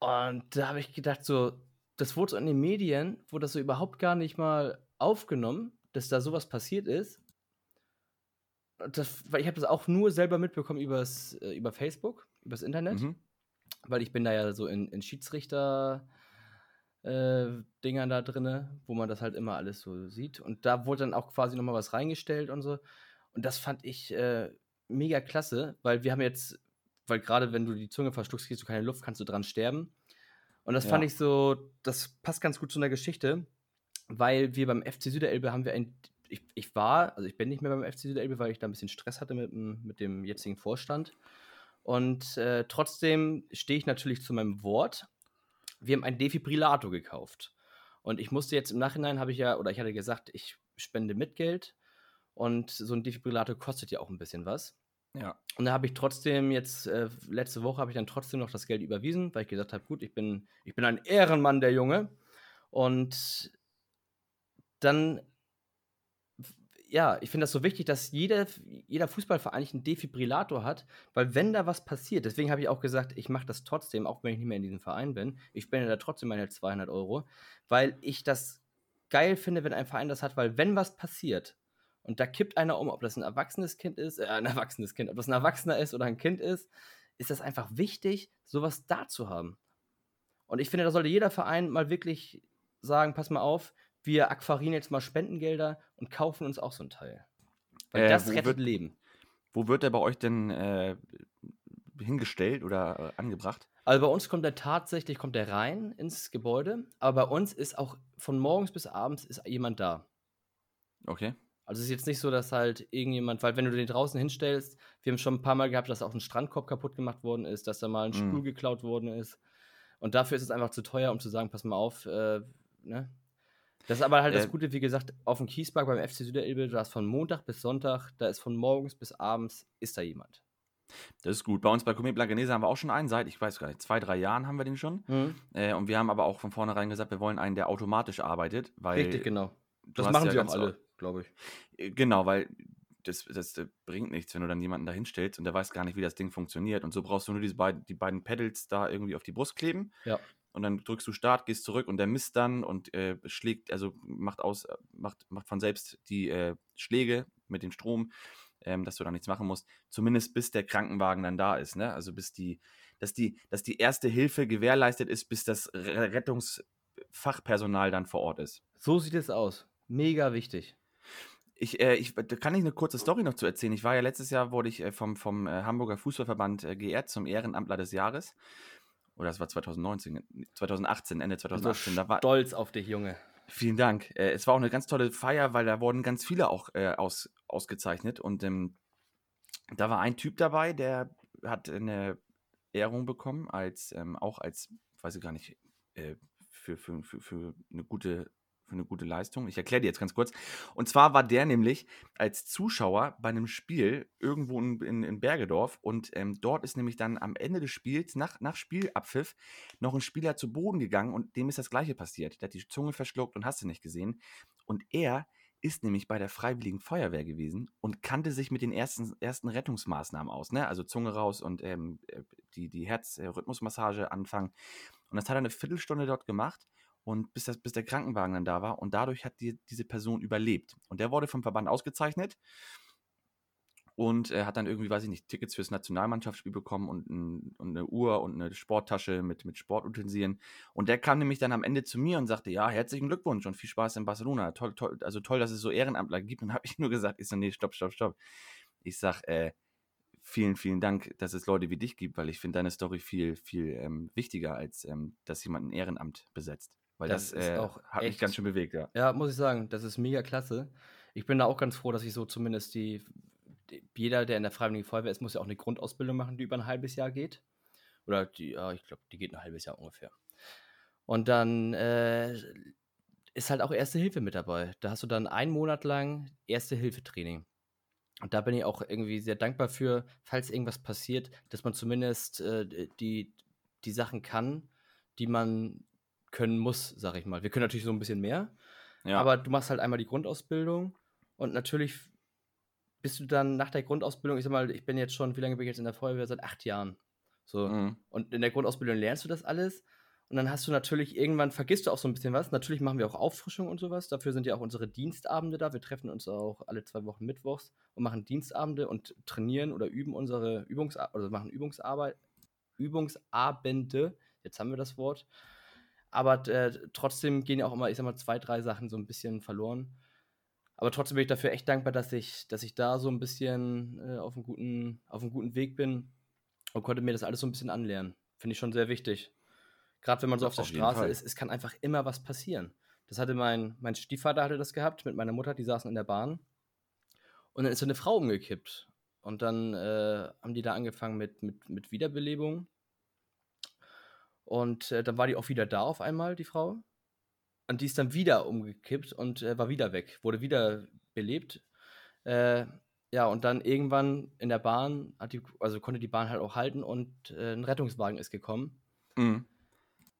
Speaker 2: Und da habe ich gedacht, so, das wurde so in den Medien, wurde das so überhaupt gar nicht mal aufgenommen, dass da sowas passiert ist. Das, weil ich habe das auch nur selber mitbekommen übers, äh, über Facebook, übers Internet. Mhm. Weil ich bin da ja so in, in Schiedsrichter- äh, Dingern da drin, wo man das halt immer alles so sieht. Und da wurde dann auch quasi nochmal was reingestellt und so. Und das fand ich äh, mega klasse, weil wir haben jetzt, weil gerade wenn du die Zunge verschluckst, kriegst du keine Luft, kannst du dran sterben. Und das ja. fand ich so, das passt ganz gut zu einer Geschichte, weil wir beim FC Süderelbe haben wir ein, ich, ich war, also ich bin nicht mehr beim FC Süderelbe, weil ich da ein bisschen Stress hatte mit, mit dem jetzigen Vorstand. Und äh, trotzdem stehe ich natürlich zu meinem Wort. Wir haben einen Defibrillator gekauft. Und ich musste jetzt im Nachhinein, habe ich ja, oder ich hatte gesagt, ich spende mit Geld. Und so ein Defibrillator kostet ja auch ein bisschen was.
Speaker 1: Ja.
Speaker 2: Und da habe ich trotzdem jetzt, äh, letzte Woche habe ich dann trotzdem noch das Geld überwiesen, weil ich gesagt habe, gut, ich bin, ich bin ein Ehrenmann, der Junge. Und dann, ja, ich finde das so wichtig, dass jeder, jeder Fußballverein einen Defibrillator hat, weil wenn da was passiert, deswegen habe ich auch gesagt, ich mache das trotzdem, auch wenn ich nicht mehr in diesem Verein bin, ich spende da trotzdem meine 200 Euro, weil ich das geil finde, wenn ein Verein das hat, weil wenn was passiert, und da kippt einer um, ob das ein erwachsenes Kind ist, äh, ein erwachsenes Kind, ob das ein Erwachsener ist oder ein Kind ist, ist das einfach wichtig, sowas da zu haben. Und ich finde, da sollte jeder Verein mal wirklich sagen, pass mal auf, wir aquarieren jetzt mal Spendengelder und kaufen uns auch so ein Teil. Weil äh, das rettet wird, Leben.
Speaker 1: Wo wird der bei euch denn äh, hingestellt oder äh, angebracht?
Speaker 2: Also bei uns kommt er tatsächlich, kommt er rein ins Gebäude, aber bei uns ist auch von morgens bis abends ist jemand da.
Speaker 1: Okay.
Speaker 2: Also es ist jetzt nicht so, dass halt irgendjemand, weil wenn du den draußen hinstellst, wir haben schon ein paar Mal gehabt, dass auch ein Strandkorb kaputt gemacht worden ist, dass da mal ein Stuhl
Speaker 1: Mhm.
Speaker 2: geklaut worden ist. Und dafür ist es einfach zu teuer, um zu sagen, pass mal auf, äh, ne? Das ist aber halt das
Speaker 1: Äh,
Speaker 2: Gute, wie gesagt, auf dem Kiesberg beim FC Süderelbe, da ist von Montag bis Sonntag, da ist von morgens bis abends, ist da jemand.
Speaker 1: Das ist gut. Bei uns bei Comet Blankenese haben wir auch schon einen, seit, ich weiß gar nicht, zwei, drei Jahren haben wir den schon. Äh, und wir haben aber auch von vornherein gesagt, wir wollen einen, der automatisch arbeitet, weil.
Speaker 2: Richtig, genau.
Speaker 1: du
Speaker 2: Das
Speaker 1: hast
Speaker 2: machen
Speaker 1: ja
Speaker 2: sie auch alle, glaube ich.
Speaker 1: Äh, Genau, weil das, das bringt nichts, wenn du dann jemanden da hinstellst und der weiß gar nicht, wie das Ding funktioniert. Und so brauchst du nur diese beiden, die beiden Pedals da irgendwie auf die Brust kleben.
Speaker 2: Ja.
Speaker 1: Und dann drückst du Start, gehst zurück und der misst dann und äh, schlägt, also macht aus, äh, macht, macht von selbst die äh, Schläge mit dem Strom, ähm, dass du da nichts machen musst. Zumindest bis der Krankenwagen dann da ist, ne? Also bis die, dass die, dass die erste Hilfe gewährleistet ist, bis das Re- Rettungsfachpersonal dann vor Ort ist.
Speaker 2: So sieht es aus. Mega wichtig.
Speaker 1: Ich, äh, ich, da kann ich eine kurze Story noch zu erzählen. Ich war ja letztes Jahr, wurde ich äh, vom, vom äh, Hamburger Fußballverband äh, geehrt zum Ehrenamtler des Jahres. Oder das war 2019, 2018, Ende
Speaker 2: Ich bin
Speaker 1: 2018.
Speaker 2: so
Speaker 1: Da war,
Speaker 2: stolz auf dich, Junge.
Speaker 1: vielen Dank. Es war auch eine ganz tolle Feier, weil da wurden ganz viele auch aus, ausgezeichnet. Und ähm, da war ein Typ dabei, der hat eine Ehrung bekommen, als ähm, auch als, weiß ich gar nicht, für, für, für, für eine gute für eine gute Leistung. Ich erkläre dir jetzt ganz kurz. Und zwar war der nämlich als Zuschauer bei einem Spiel irgendwo in, in, in Bergedorf und ähm, dort ist nämlich dann am Ende des Spiels, nach, nach Spielabpfiff, noch ein Spieler zu Boden gegangen und dem ist das Gleiche passiert. Der hat die Zunge verschluckt und hast du nicht gesehen. Und er ist nämlich bei der Freiwilligen Feuerwehr gewesen und kannte sich mit den ersten, ersten Rettungsmaßnahmen aus. Ne? Also Zunge raus und ähm, äh, die, die Herzrhythmusmassage anfangen. Und das hat er eine Viertelstunde dort gemacht und bis, das, bis der Krankenwagen dann da war. Und dadurch hat die, diese Person überlebt. Und der wurde vom Verband ausgezeichnet und er hat dann irgendwie, weiß ich nicht, Tickets fürs Nationalmannschaftsspiel bekommen und, ein, und eine Uhr und eine Sporttasche mit, mit Sportutensilien. Und der kam nämlich dann am Ende zu mir und sagte, ja, herzlichen Glückwunsch und viel Spaß in Barcelona. Toll, toll, also toll, dass es so Ehrenamtler gibt. Und habe ich nur gesagt, ich so, nee, stopp, stopp, stopp. Ich sag, äh, vielen, vielen Dank, dass es Leute wie dich gibt, weil ich finde deine Story viel, viel ähm, wichtiger, als ähm, dass jemand ein Ehrenamt besetzt. Weil das,
Speaker 2: Das ist
Speaker 1: äh,
Speaker 2: auch
Speaker 1: hat mich
Speaker 2: echt-
Speaker 1: ganz schön bewegt, ja.
Speaker 2: Ja, muss ich sagen, das ist mega klasse. Ich bin da auch ganz froh, dass ich so zumindest die, die jeder, der in der Freiwilligen Feuerwehr ist, muss ja auch eine Grundausbildung machen, die über ein halbes Jahr geht. Oder die, ja, ich glaube, die geht ein halbes Jahr ungefähr. Und dann äh, ist halt auch Erste Hilfe mit dabei. Da hast du dann einen Monat lang Erste Hilfe Training. Und da bin ich auch irgendwie sehr dankbar für, falls irgendwas passiert, dass man zumindest äh, die, die Sachen kann, die man können muss, sag ich mal. Wir können natürlich so ein bisschen mehr,
Speaker 1: ja.
Speaker 2: aber du machst halt einmal die Grundausbildung und natürlich bist du dann nach der Grundausbildung, ich sag mal, ich bin jetzt schon, wie lange bin ich jetzt in der Feuerwehr? Seit acht Jahren. So.
Speaker 1: Mhm.
Speaker 2: Und in der Grundausbildung lernst du das alles. Und dann hast du natürlich irgendwann, vergisst du auch so ein bisschen was. Natürlich machen wir auch Auffrischung und sowas. Dafür sind ja auch unsere Dienstabende da. Wir treffen uns auch alle zwei Wochen mittwochs und machen Dienstabende und trainieren oder üben unsere Übungs oder machen Übungsarbeit, Übungsabende. Jetzt haben wir das Wort. Aber äh, trotzdem gehen ja auch immer, ich sag mal, zwei, drei Sachen so ein bisschen verloren. Aber trotzdem bin ich dafür echt dankbar, dass ich, dass ich da so ein bisschen äh, auf, einem guten, auf einem guten Weg bin und konnte mir das alles so ein bisschen anlernen. Finde ich schon sehr wichtig. Gerade wenn man so auf der
Speaker 1: Auf jeden
Speaker 2: Straße
Speaker 1: Fall.
Speaker 2: ist, es kann einfach immer was passieren. Das hatte mein, mein Stiefvater hatte das gehabt mit meiner Mutter, die saßen in der Bahn. Und dann ist so eine Frau umgekippt. Und dann äh, haben die da angefangen mit, mit, mit Wiederbelebung. Und äh, dann war die auch wieder da auf einmal, die Frau. Und die ist dann wieder umgekippt und äh, war wieder weg, wurde wieder belebt. Äh, ja, und dann irgendwann in der Bahn, hat die, also konnte die Bahn halt auch halten und äh, ein Rettungswagen ist gekommen.
Speaker 1: Mhm.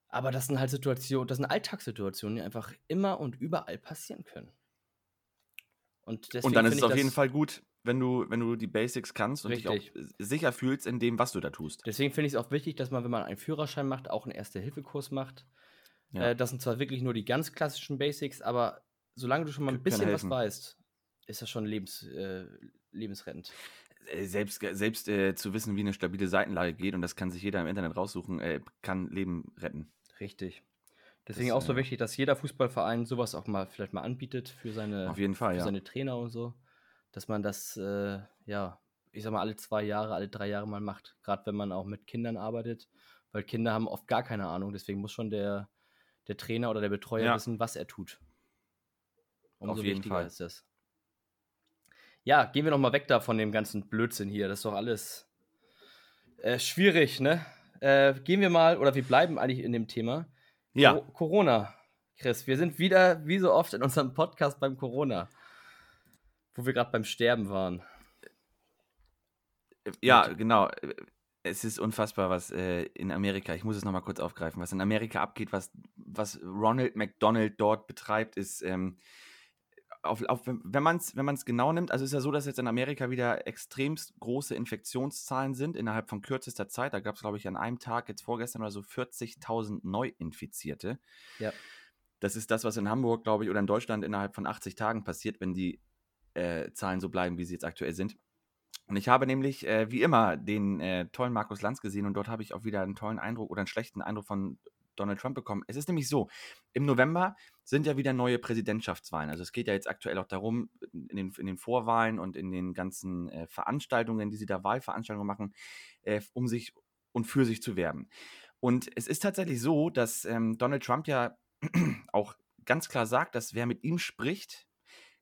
Speaker 2: Aber das sind halt Situationen, das sind Alltagssituationen, die einfach immer und überall passieren können. Und,
Speaker 1: Und dann ist es auf jeden Fall gut, wenn du, wenn du die Basics kannst und dich
Speaker 2: Richtig.
Speaker 1: auch sicher fühlst in dem, was du da tust.
Speaker 2: Deswegen finde ich es auch wichtig, dass man, wenn man einen Führerschein macht, auch einen Erste-Hilfe-Kurs macht.
Speaker 1: Ja.
Speaker 2: Äh, das sind zwar wirklich nur die ganz klassischen Basics, aber solange du schon mal ein bisschen was weißt, ist das schon lebens, äh, lebensrettend.
Speaker 1: Äh, Selbst, selbst äh, zu wissen, wie eine stabile Seitenlage geht, und das kann sich jeder im Internet raussuchen, äh, kann Leben retten.
Speaker 2: Richtig. Deswegen
Speaker 1: Das,
Speaker 2: auch so
Speaker 1: äh,
Speaker 2: wichtig, dass jeder Fußballverein sowas auch mal vielleicht mal anbietet für seine,
Speaker 1: Auf jeden Fall,
Speaker 2: für
Speaker 1: ja.
Speaker 2: seine Trainer und so. Dass man das, äh, ja, ich sag mal, alle zwei Jahre, alle drei Jahre mal macht. Gerade wenn man auch mit Kindern arbeitet. Weil Kinder haben oft gar keine Ahnung. Deswegen muss schon der, der Trainer oder der Betreuer
Speaker 1: Ja.
Speaker 2: wissen, was er tut. Umso
Speaker 1: Auf jeden
Speaker 2: wichtiger
Speaker 1: Fall.
Speaker 2: ist das. Ja, gehen wir noch mal weg da von dem ganzen Blödsinn hier. Das ist doch alles äh, schwierig, ne? Äh, gehen wir mal, oder wir bleiben eigentlich in dem Thema.
Speaker 1: Ja.
Speaker 2: Co Corona, Chris. Wir sind wieder, wie so oft, in unserem Podcast beim Corona. Wo wir gerade beim Sterben waren.
Speaker 1: Ja, genau. Es ist unfassbar, was äh, in Amerika, ich muss es nochmal kurz aufgreifen, was in Amerika abgeht, was, was Ronald McDonald dort betreibt, ist, ähm, auf, auf, wenn man es wenn man's genau nimmt, also ist ja so, dass jetzt in Amerika wieder extremst große Infektionszahlen sind innerhalb von kürzester Zeit. Da gab es, glaube ich, an einem Tag, jetzt vorgestern oder so, 40.000 Neuinfizierte.
Speaker 2: Ja.
Speaker 1: Das ist das, was in Hamburg, glaube ich, oder in Deutschland innerhalb von 80 Tagen passiert, wenn die äh, Zahlen so bleiben, wie sie jetzt aktuell sind. Und ich habe nämlich, äh, wie immer, den äh, tollen Markus Lanz gesehen und dort habe ich auch wieder einen tollen Eindruck oder einen schlechten Eindruck von Donald Trump bekommen. Es ist nämlich so, im November sind ja wieder neue Präsidentschaftswahlen. Also es geht ja jetzt aktuell auch darum, in den, in den Vorwahlen und in den ganzen äh, Veranstaltungen, die sie da Wahlveranstaltungen machen, äh, um sich und für sich zu werben. Und es ist tatsächlich so, dass ähm, Donald Trump ja auch ganz klar sagt, dass wer mit ihm spricht,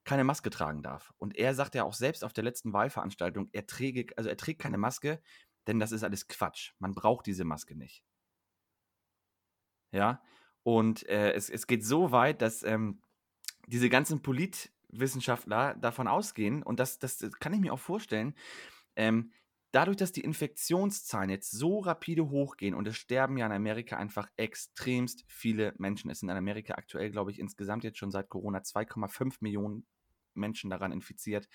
Speaker 1: keine Maske tragen darf. Und er sagt ja auch selbst auf der letzten Wahlveranstaltung, er träge, also er trägt keine Maske, denn das ist alles Quatsch. Man braucht diese Maske nicht. Ja, und äh, es, es geht so weit, dass ähm, diese ganzen Politwissenschaftler davon ausgehen, und das, das kann ich mir auch vorstellen, ähm, dadurch, dass die Infektionszahlen jetzt so rapide hochgehen und es sterben ja in Amerika einfach extremst viele Menschen. Es sind in Amerika aktuell, glaube ich, insgesamt jetzt schon seit Corona 2,5 Millionen Menschen daran infiziert.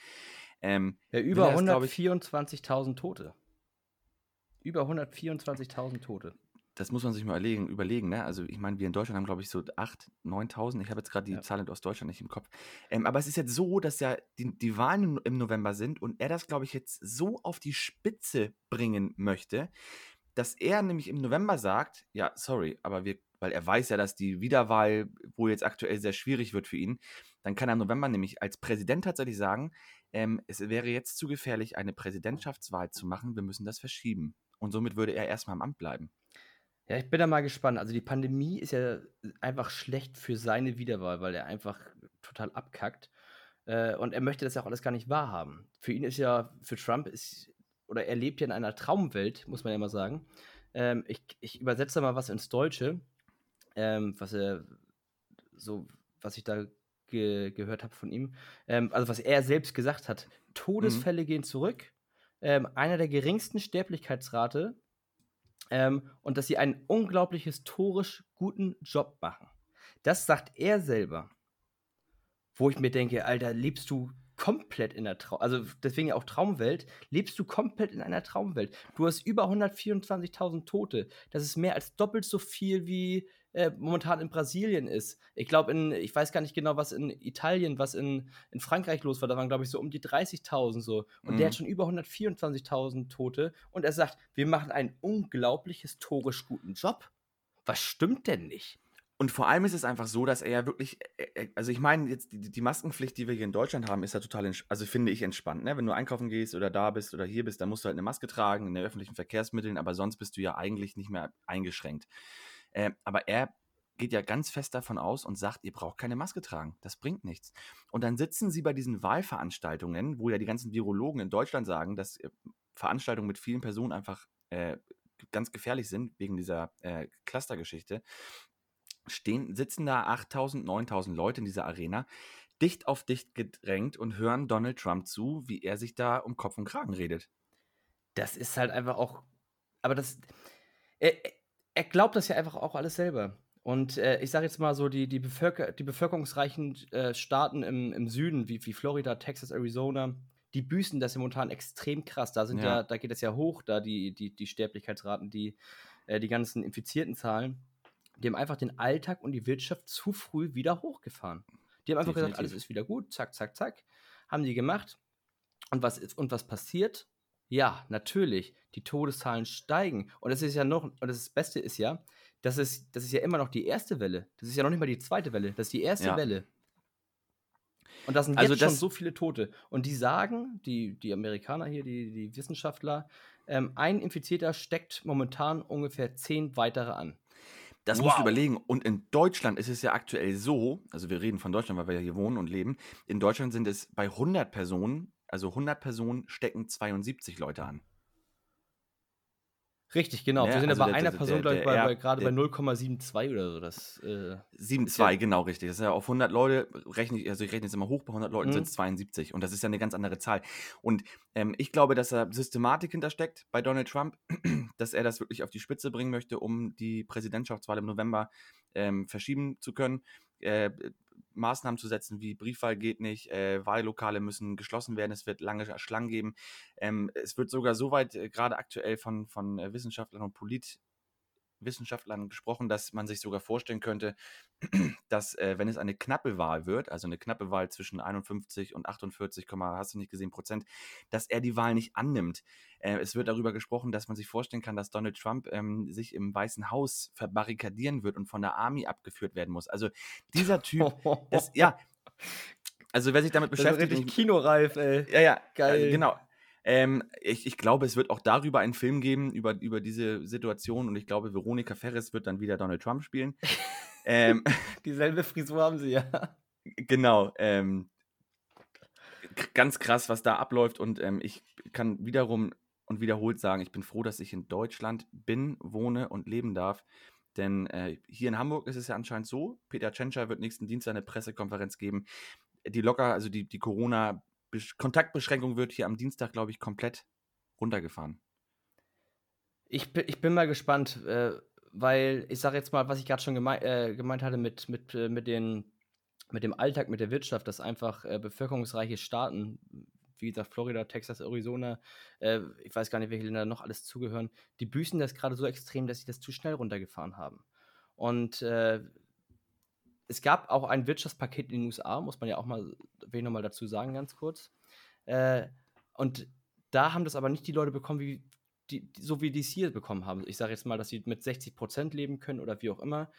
Speaker 2: Ähm, ja, über 124.000 Tote. Über 124.000 Tote
Speaker 1: das muss man sich mal überlegen, überlegen ne? Also ich meine, wir in Deutschland haben, glaube ich, so 8.000, 9.000. Ich habe jetzt gerade die ja. Zahlen aus Deutschland nicht im Kopf. Ähm, aber es ist jetzt so, dass ja die, die Wahlen im November sind und er das, glaube ich, jetzt so auf die Spitze bringen möchte, dass er nämlich im November sagt, ja, sorry, aber wir, weil er weiß ja, dass die Wiederwahl wohl jetzt aktuell sehr schwierig wird für ihn, dann kann er im November nämlich als Präsident tatsächlich sagen, ähm, es wäre jetzt zu gefährlich, eine Präsidentschaftswahl zu machen, wir müssen das verschieben. Und somit würde er erstmal im Amt bleiben.
Speaker 2: Ja, ich bin da mal gespannt. Also die Pandemie ist ja einfach schlecht für seine Wiederwahl, weil er einfach total abkackt. Äh, und er möchte das ja auch alles gar nicht wahrhaben. Für ihn ist ja, für Trump ist, oder er lebt ja in einer Traumwelt, muss man ja mal sagen. Ähm, ich, ich übersetze mal was ins Deutsche, ähm, was er so, was ich da ge gehört habe von ihm. Ähm, also was er selbst gesagt hat. Todesfälle mhm. gehen zurück. Einer der geringsten Sterblichkeitsrate ähm, und dass sie einen unglaublich historisch guten Job machen. Das sagt er selber. Wo ich mir denke, Alter, lebst du komplett in der Traum, also deswegen ja auch Traumwelt, lebst du komplett in einer Traumwelt. Du hast über 124.000 Tote. Das ist mehr als doppelt so viel wie äh, momentan in Brasilien ist. Ich glaube, in, ich weiß gar nicht genau, was in Italien, was in, in Frankreich los war. Da waren, glaube ich, so um die 30.000 so. Und mhm. der hat schon über 124.000 Tote. Und er sagt, wir machen einen unglaublich historisch guten Job. Was stimmt denn nicht?
Speaker 1: Und vor allem ist es einfach so, dass er ja wirklich, äh, äh, also ich meine, jetzt die, die, Maskenpflicht, die wir hier in Deutschland haben, ist ja total, also finde ich entspannt. Ne? Wenn du einkaufen gehst oder da bist oder hier bist, dann musst du halt eine Maske tragen in den öffentlichen Verkehrsmitteln, aber sonst bist du ja eigentlich nicht mehr eingeschränkt. Äh, aber er geht ja ganz fest davon aus und sagt, ihr braucht keine Maske tragen. Das bringt nichts. Und dann sitzen sie bei diesen Wahlveranstaltungen, wo ja die ganzen Virologen in Deutschland sagen, dass äh, Veranstaltungen mit vielen Personen einfach äh, ganz gefährlich sind, wegen dieser äh, Clustergeschichte. Stehen, sitzen da 8000, 9000 Leute in dieser Arena, dicht auf dicht gedrängt und hören Donald Trump zu, wie er sich da um Kopf und Kragen redet.
Speaker 2: Das ist halt einfach auch. Aber das. Er, er glaubt das ja einfach auch alles selber. Und äh, ich sage jetzt mal so, die, die, Bevölker die bevölkerungsreichen äh, Staaten im, im Süden, wie, wie Florida, Texas, Arizona, die büßen das ja momentan extrem krass. Da sind ja, ja da geht es ja hoch, da die, die, die Sterblichkeitsraten, die, äh, die ganzen infizierten Zahlen. Die haben einfach den Alltag und die Wirtschaft zu früh wieder hochgefahren. Die haben einfach Definitiv. gesagt, alles ist wieder gut, zack, zack, zack. Haben die gemacht. Und was, ist, und was passiert? Ja, natürlich, die Todeszahlen steigen. Und das ist ja noch, und das Beste ist ja, das ist, das ist ja immer noch die erste Welle. Das ist ja noch nicht mal die zweite Welle. Das ist die erste ja. Welle. Und da sind also jetzt schon so viele Tote. Und die sagen, die, die Amerikaner hier, die, die Wissenschaftler, ähm, ein Infizierter steckt momentan ungefähr zehn weitere an.
Speaker 1: Das wow. musst du überlegen. Und in Deutschland ist es ja aktuell so, also wir reden von Deutschland, weil wir ja hier wohnen und leben. In Deutschland sind es bei 100 Personen Also 100 Personen stecken 72 Leute an.
Speaker 2: Richtig, genau.
Speaker 1: Ja,
Speaker 2: wir sind
Speaker 1: also
Speaker 2: ja bei
Speaker 1: der-
Speaker 2: einer
Speaker 1: der-
Speaker 2: Person, glaube ich, bei, bei, gerade bei
Speaker 1: der-
Speaker 2: 0,72 oder so. Das, äh,
Speaker 1: 7,2, genau richtig. Das ist ja auf 100 Leute, rechne ich, also ich rechne jetzt immer hoch, bei 100 Leuten
Speaker 2: Mhm.
Speaker 1: sind es 72 und das ist ja eine ganz andere Zahl. Und ähm, ich glaube, dass da Systematik hintersteckt bei Donald Trump, dass er das wirklich auf die Spitze bringen möchte, um die Präsidentschaftswahl im November ähm, verschieben zu können. Äh, Maßnahmen zu setzen wie Briefwahl geht nicht, äh, Wahllokale müssen geschlossen werden, es wird lange Schlangen geben. Ähm, es wird sogar so weit äh, gerade aktuell von, von äh, Wissenschaftlern und Politwissenschaftlern gesprochen, dass man sich sogar vorstellen könnte, dass äh, wenn es eine knappe Wahl wird, also eine knappe Wahl zwischen 51 und 48, hast du nicht gesehen, Prozent, dass er die Wahl nicht annimmt. Äh, es wird darüber gesprochen, dass man sich vorstellen kann, dass Donald Trump ähm, sich im Weißen Haus verbarrikadieren wird und von der Army abgeführt werden muss. Also dieser Typ, das, ja, also wer sich damit
Speaker 2: das ist
Speaker 1: beschäftigt,
Speaker 2: richtig kinoreif, ey.
Speaker 1: ja, ja,
Speaker 2: Geil.
Speaker 1: Äh, genau. Ähm, ich, ich glaube, es wird auch darüber einen Film geben, über, über diese Situation. Und ich glaube, Veronika Ferris wird dann wieder Donald Trump spielen. ähm,
Speaker 2: Dieselbe Frisur haben sie ja.
Speaker 1: genau. Ähm, ganz krass, was da abläuft. Und ähm, ich kann wiederum und wiederholt sagen, ich bin froh, dass ich in Deutschland bin, wohne und leben darf. Denn äh, hier in Hamburg ist es ja anscheinend so, Peter Tschentscher wird nächsten Dienstag eine Pressekonferenz geben. Die locker, also die, die Corona-Kontaktbeschränkung wird hier am Dienstag, glaube ich, komplett runtergefahren.
Speaker 2: Ich bin, ich bin mal gespannt, äh, weil ich sage jetzt mal, was ich gerade schon gemei äh, gemeint hatte mit, mit, äh, mit, den, mit dem Alltag, mit der Wirtschaft, dass einfach äh, bevölkerungsreiche Staaten, wie gesagt, Florida, Texas, Arizona, äh, ich weiß gar nicht, welche Länder noch alles zugehören, die büßen das gerade so extrem, dass sie das zu schnell runtergefahren haben. Und es gab auch ein Wirtschaftspaket in den USA, muss man ja auch mal, will ich nochmal dazu sagen, ganz kurz. Äh, und da haben das aber nicht die Leute bekommen, wie, die, die, so wie die es hier bekommen haben. Ich sage jetzt mal, dass sie mit 60% leben können oder wie auch immer.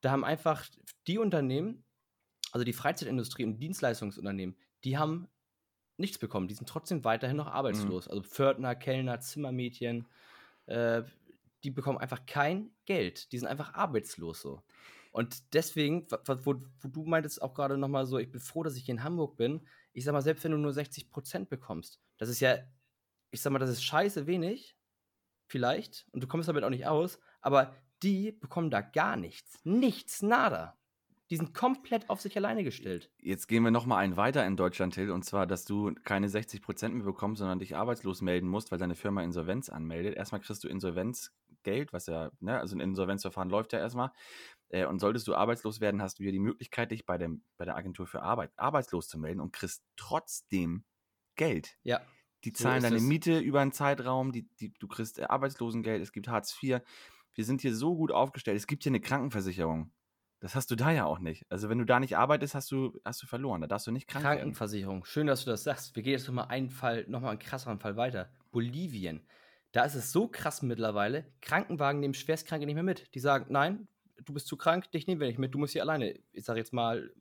Speaker 2: Da haben einfach die Unternehmen, also die Freizeitindustrie und Dienstleistungsunternehmen, die haben nichts bekommen. Die sind trotzdem weiterhin noch arbeitslos. Also Pförtner, Kellner, Zimmermädchen, äh, die bekommen einfach kein Geld. Die sind einfach arbeitslos so. Und deswegen, wo, wo du meintest auch gerade nochmal so, ich bin froh, dass ich hier in Hamburg bin. Ich sag mal, selbst wenn du nur 60% bekommst, das ist ja, ich sag mal, das ist scheiße wenig, vielleicht, und du kommst damit auch nicht aus, aber die bekommen da gar nichts. Nichts, nada. Die sind komplett auf sich alleine gestellt.
Speaker 1: Jetzt gehen wir nochmal einen weiter in Deutschland, Till, und zwar, dass du keine 60% mehr bekommst, sondern dich arbeitslos melden musst, weil deine Firma Insolvenz anmeldet. Erstmal kriegst du Insolvenzgeld, was ja, ne, also ein Insolvenzverfahren läuft ja erstmal. Äh, und solltest du arbeitslos werden, hast du ja die Möglichkeit, dich bei, dem, bei der Agentur für Arbeit arbeitslos zu melden und kriegst trotzdem Geld.
Speaker 2: Ja.
Speaker 1: Die
Speaker 2: So
Speaker 1: zahlen
Speaker 2: ist
Speaker 1: deine
Speaker 2: es.
Speaker 1: Miete über einen Zeitraum, die, die, du kriegst äh, Arbeitslosengeld, es gibt Hartz IV. Wir sind hier so gut aufgestellt. Es gibt hier eine Krankenversicherung. Das hast du da ja auch nicht. Also wenn du da nicht arbeitest, hast du, hast du verloren. Da darfst du nicht krank werden.
Speaker 2: Krankenversicherung. Schön, dass du das sagst. Wir gehen jetzt nochmal einen Fall, nochmal einen krasseren Fall weiter. Bolivien. Da ist es so krass mittlerweile. Krankenwagen nehmen Schwerstkranke nicht mehr mit. Die sagen, nein, du bist zu krank, dich nehmen wir nicht mit. Du musst hier alleine, ich sage jetzt mal,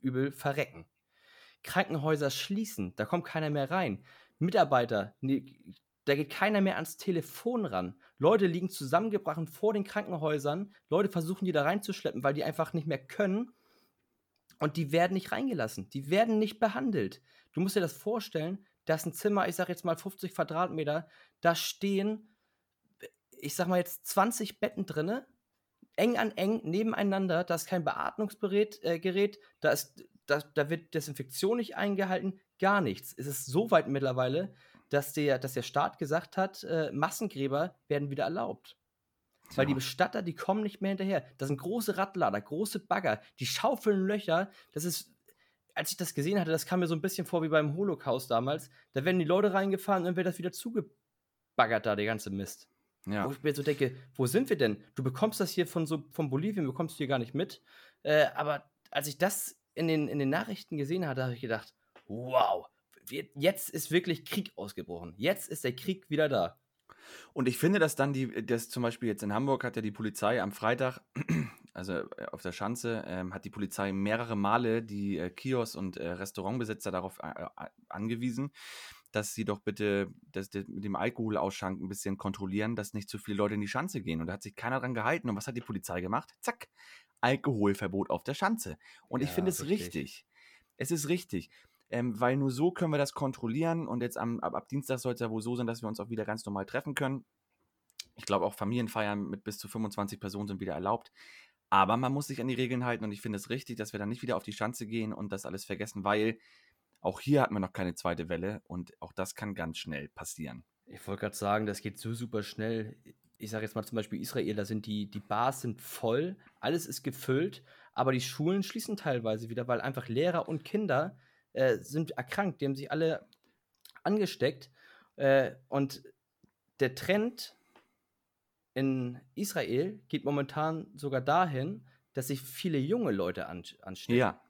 Speaker 2: übel verrecken. Krankenhäuser schließen. Da kommt keiner mehr rein. Mitarbeiter, nee, da geht keiner mehr ans Telefon ran. Leute liegen zusammengebrochen vor den Krankenhäusern. Leute versuchen die da reinzuschleppen, weil die einfach nicht mehr können. Und die werden nicht reingelassen. Die werden nicht behandelt. Du musst dir das vorstellen, da ist ein Zimmer, ich sag jetzt mal 50 Quadratmeter, da stehen, ich sag mal jetzt 20 Betten drinne, eng an eng nebeneinander, da ist kein Beatmungsgerät, äh, Gerät, da, ist, da, da wird Desinfektion nicht eingehalten, gar nichts. Es ist so weit mittlerweile, dass der, dass der Staat gesagt hat, äh, Massengräber werden wieder erlaubt. Weil die. Bestatter, die kommen nicht mehr hinterher. Das sind große Radlader, große Bagger, die schaufeln Löcher. Das ist, als ich das gesehen hatte, das kam mir so ein bisschen vor wie beim Holocaust damals. Da werden die Leute reingefahren und dann wird das wieder zugebaggert da, der ganze Mist.
Speaker 1: Ja.
Speaker 2: Wo ich mir so denke, wo sind wir denn? Du bekommst das hier von so von Bolivien, bekommst du hier gar nicht mit. Äh, aber als ich das in den, in den Nachrichten gesehen hatte, habe ich gedacht, wow, wir- jetzt ist wirklich Krieg ausgebrochen. Jetzt ist der Krieg wieder da.
Speaker 1: Und ich finde, dass dann die, das zum Beispiel jetzt in Hamburg hat ja die Polizei am Freitag, also äh, auf der Schanze, ähm, hat die Polizei mehrere Male die äh, Kiosk- und äh, Restaurantbesitzer darauf äh, äh, angewiesen, dass sie doch bitte das, das mit dem Alkoholausschank ein bisschen kontrollieren, dass nicht zu viele Leute in die Schanze gehen. Und da hat sich keiner dran gehalten. Und was hat die Polizei gemacht? Zack, Alkoholverbot auf der Schanze. Und ich
Speaker 2: Ja,
Speaker 1: finde es
Speaker 2: richtig.
Speaker 1: richtig. Es ist richtig. ähm, weil nur so können wir das kontrollieren und jetzt am, ab, ab Dienstag soll es ja wohl so sein, dass wir uns auch wieder ganz normal treffen können. Ich glaube auch Familienfeiern mit bis zu 25 Personen sind wieder erlaubt. Aber man muss sich an die Regeln halten und ich finde es richtig, dass wir dann nicht wieder auf die Schanze gehen und das alles vergessen, weil auch hier hatten wir noch keine zweite Welle und auch das kann ganz schnell passieren.
Speaker 2: Ich wollte gerade sagen, das geht so super schnell. Ich sage jetzt mal zum Beispiel Israel, da sind die, die Bars sind voll, alles ist gefüllt, aber die Schulen schließen teilweise wieder, weil einfach Lehrer und Kinder äh, sind erkrankt, die haben sich alle angesteckt. Äh, und der Trend in Israel geht momentan sogar dahin, dass sich viele junge Leute an, anstecken.
Speaker 1: Ja.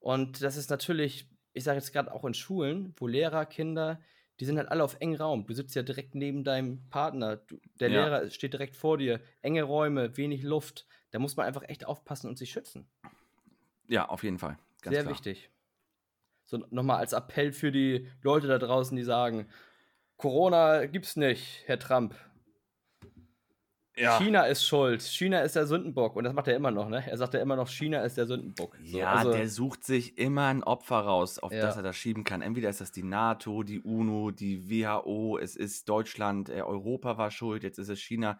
Speaker 2: Und das ist natürlich, ich sage jetzt gerade auch in Schulen, wo Lehrer, Kinder, die sind halt alle auf engen Raum. Du sitzt ja direkt neben deinem Partner. Du, der
Speaker 1: Ja.
Speaker 2: Lehrer steht direkt vor dir. Enge Räume, wenig Luft. Da muss man einfach echt aufpassen und sich schützen.
Speaker 1: Ja, auf jeden Fall. Ganz
Speaker 2: Sehr
Speaker 1: klar.
Speaker 2: wichtig. So nochmal als Appell für die Leute da draußen, die sagen, Corona gibt's nicht, Herr Trump.
Speaker 1: Ja.
Speaker 2: China ist schuld. China ist der Sündenbock. Und das macht er immer noch, ne? Er sagt ja immer noch, China ist der Sündenbock. So,
Speaker 1: Ja,
Speaker 2: also-
Speaker 1: der sucht sich immer ein Opfer raus, auf
Speaker 2: Ja.
Speaker 1: das er das schieben kann. Entweder ist das die NATO, die UNO, die WHO, es ist Deutschland, äh, Europa war schuld, jetzt ist es China.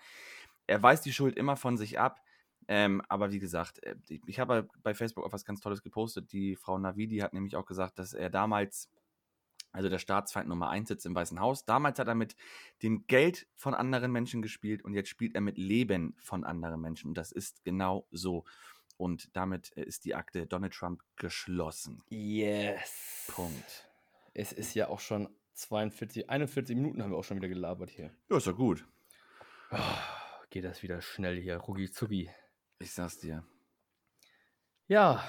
Speaker 1: Er weist die Schuld immer von sich ab. Ähm, aber wie gesagt, äh, ich ich habe bei Facebook auch was ganz Tolles gepostet. Die Frau Navidi hat nämlich auch gesagt, dass er damals, also der Staatsfeind Nummer 1 sitzt im Weißen Haus. Damals hat er mit dem Geld von anderen Menschen gespielt und jetzt spielt er mit Leben von anderen Menschen. Und das ist genau so. Und damit äh, ist die Akte Donald Trump geschlossen.
Speaker 2: Yes.
Speaker 1: Punkt.
Speaker 2: Es ist ja auch schon 42, 41 Minuten haben wir auch schon wieder gelabert hier.
Speaker 1: Ja, ist doch gut.
Speaker 2: Oh, geht das wieder schnell hier, rucki zucki.
Speaker 1: Ich sag's dir.
Speaker 2: Ja,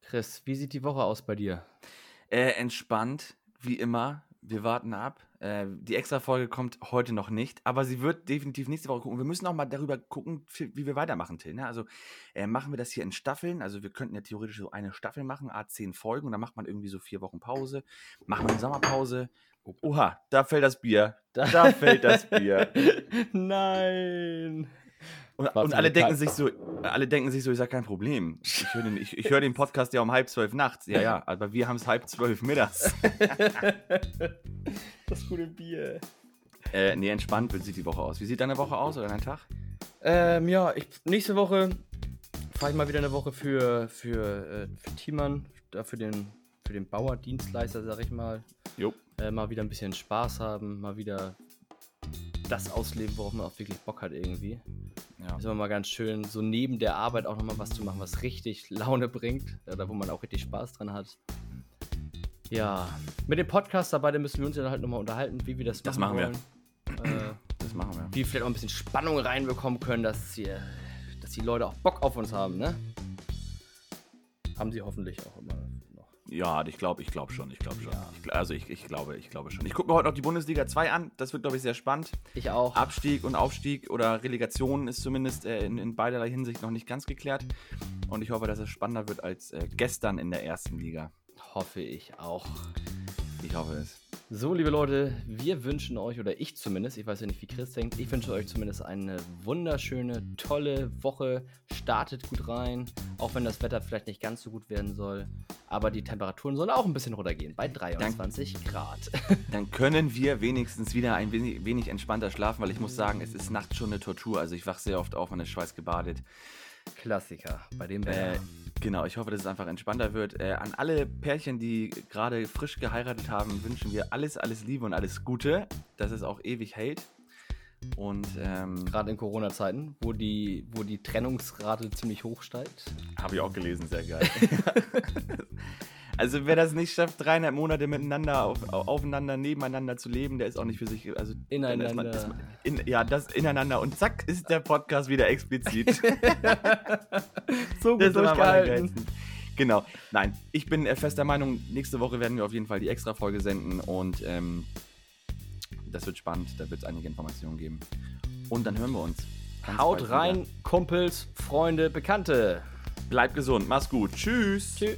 Speaker 2: Chris, wie sieht die Woche aus bei dir?
Speaker 1: Äh, entspannt, wie immer. Wir warten ab. Äh, die Extra-Folge kommt heute noch nicht, aber sie wird definitiv nächste Woche gucken. Wir müssen auch mal darüber gucken, wie wir weitermachen, Till. Ne? Also äh, machen wir das hier in Staffeln. Also wir könnten ja theoretisch so eine Staffel machen, A10 Folgen, und dann macht man irgendwie so vier Wochen Pause. Machen wir eine Sommerpause. Oha, da fällt das Bier. Da fällt das Bier.
Speaker 2: Nein.
Speaker 1: Und, und alle denken sich so, alle denken sich so, ich sag kein Problem. Ich höre den, ich, ich hör den Podcast ja um halb zwölf nachts. Ja, ja, aber wir haben es halb zwölf mittags.
Speaker 2: das gute Bier.
Speaker 1: Äh, nee, entspannt sieht die Woche aus. Wie sieht deine Woche aus oder dein Tag?
Speaker 2: Ähm, ja, ich, nächste Woche fahre ich mal wieder eine Woche für, für, äh, für Thiemann, für den, für den Bauerdienstleister, sag ich mal.
Speaker 1: Jo.
Speaker 2: Äh, mal wieder ein bisschen Spaß haben, mal wieder das ausleben, worauf man auch wirklich Bock hat irgendwie.
Speaker 1: Ja.
Speaker 2: Ist immer mal ganz schön, so neben der Arbeit auch nochmal was zu machen, was richtig Laune bringt, oder wo man auch richtig Spaß dran hat. Ja, mit dem Podcast dabei, da müssen wir uns ja halt nochmal unterhalten, wie wir das,
Speaker 1: Das machen wir.
Speaker 2: wollen. Äh,
Speaker 1: Das machen wir.
Speaker 2: wie wir vielleicht auch ein bisschen Spannung reinbekommen können, dass, hier, dass die Leute auch Bock auf uns haben, ne? Haben sie hoffentlich auch immer.
Speaker 1: Ja, ich glaube, ich glaube schon, ich glaube schon.
Speaker 2: Ja.
Speaker 1: Ich, also ich, ich glaube, ich glaube schon. Ich gucke mir heute noch die Bundesliga 2 an. Das wird, glaube ich, sehr spannend.
Speaker 2: Ich auch.
Speaker 1: Abstieg und Aufstieg oder Relegation ist zumindest äh, in, in beiderlei Hinsicht noch nicht ganz geklärt. Und ich hoffe, dass es spannender wird als äh, gestern in der ersten Liga.
Speaker 2: Hoffe ich auch.
Speaker 1: Ich hoffe es.
Speaker 2: So, liebe Leute, wir wünschen euch, oder ich zumindest, ich weiß ja nicht, wie Chris denkt, ich wünsche euch zumindest eine wunderschöne, tolle Woche. Startet gut rein, auch wenn das Wetter vielleicht nicht ganz so gut werden soll. Aber die Temperaturen sollen auch ein bisschen runtergehen, bei 23 Grad.
Speaker 1: Dann können wir wenigstens wieder ein wenig, wenig entspannter schlafen, weil ich muss sagen, es ist nachts schon eine Tortur. Also ich wache sehr oft auf, man ist schweißgebadet.
Speaker 2: Klassiker bei dem
Speaker 1: Äh,
Speaker 2: Wetter.
Speaker 1: genau, ich hoffe, dass es einfach entspannter wird. Äh, an alle Pärchen, die gerade frisch geheiratet haben, wünschen wir alles, alles Liebe und alles Gute, dass es auch ewig hält. Und ähm,
Speaker 2: Gerade in Corona-Zeiten, wo die, wo die Trennungsrate ziemlich hoch steigt.
Speaker 1: habe ich auch gelesen, sehr geil. also wer das nicht schafft, dreieinhalb Monate miteinander, auf, au- aufeinander, nebeneinander zu leben, der ist auch nicht für sich, also dann ist man-
Speaker 2: Ineinander.
Speaker 1: ist man- in, ja, das ineinander und zack ist der Podcast wieder explizit.
Speaker 2: so
Speaker 1: Das immer am allergeilsten. Genau. Nein, ich bin äh, fester Meinung, nächste Woche werden wir auf jeden Fall die Extra-Folge senden und ähm, das wird spannend, da wird es einige Informationen geben. Und dann hören wir uns. Ganz
Speaker 2: Haut rein,
Speaker 1: wieder.
Speaker 2: Kumpels, Freunde, Bekannte.
Speaker 1: Bleibt gesund, mach's gut. Tschüss.
Speaker 2: Tschüss.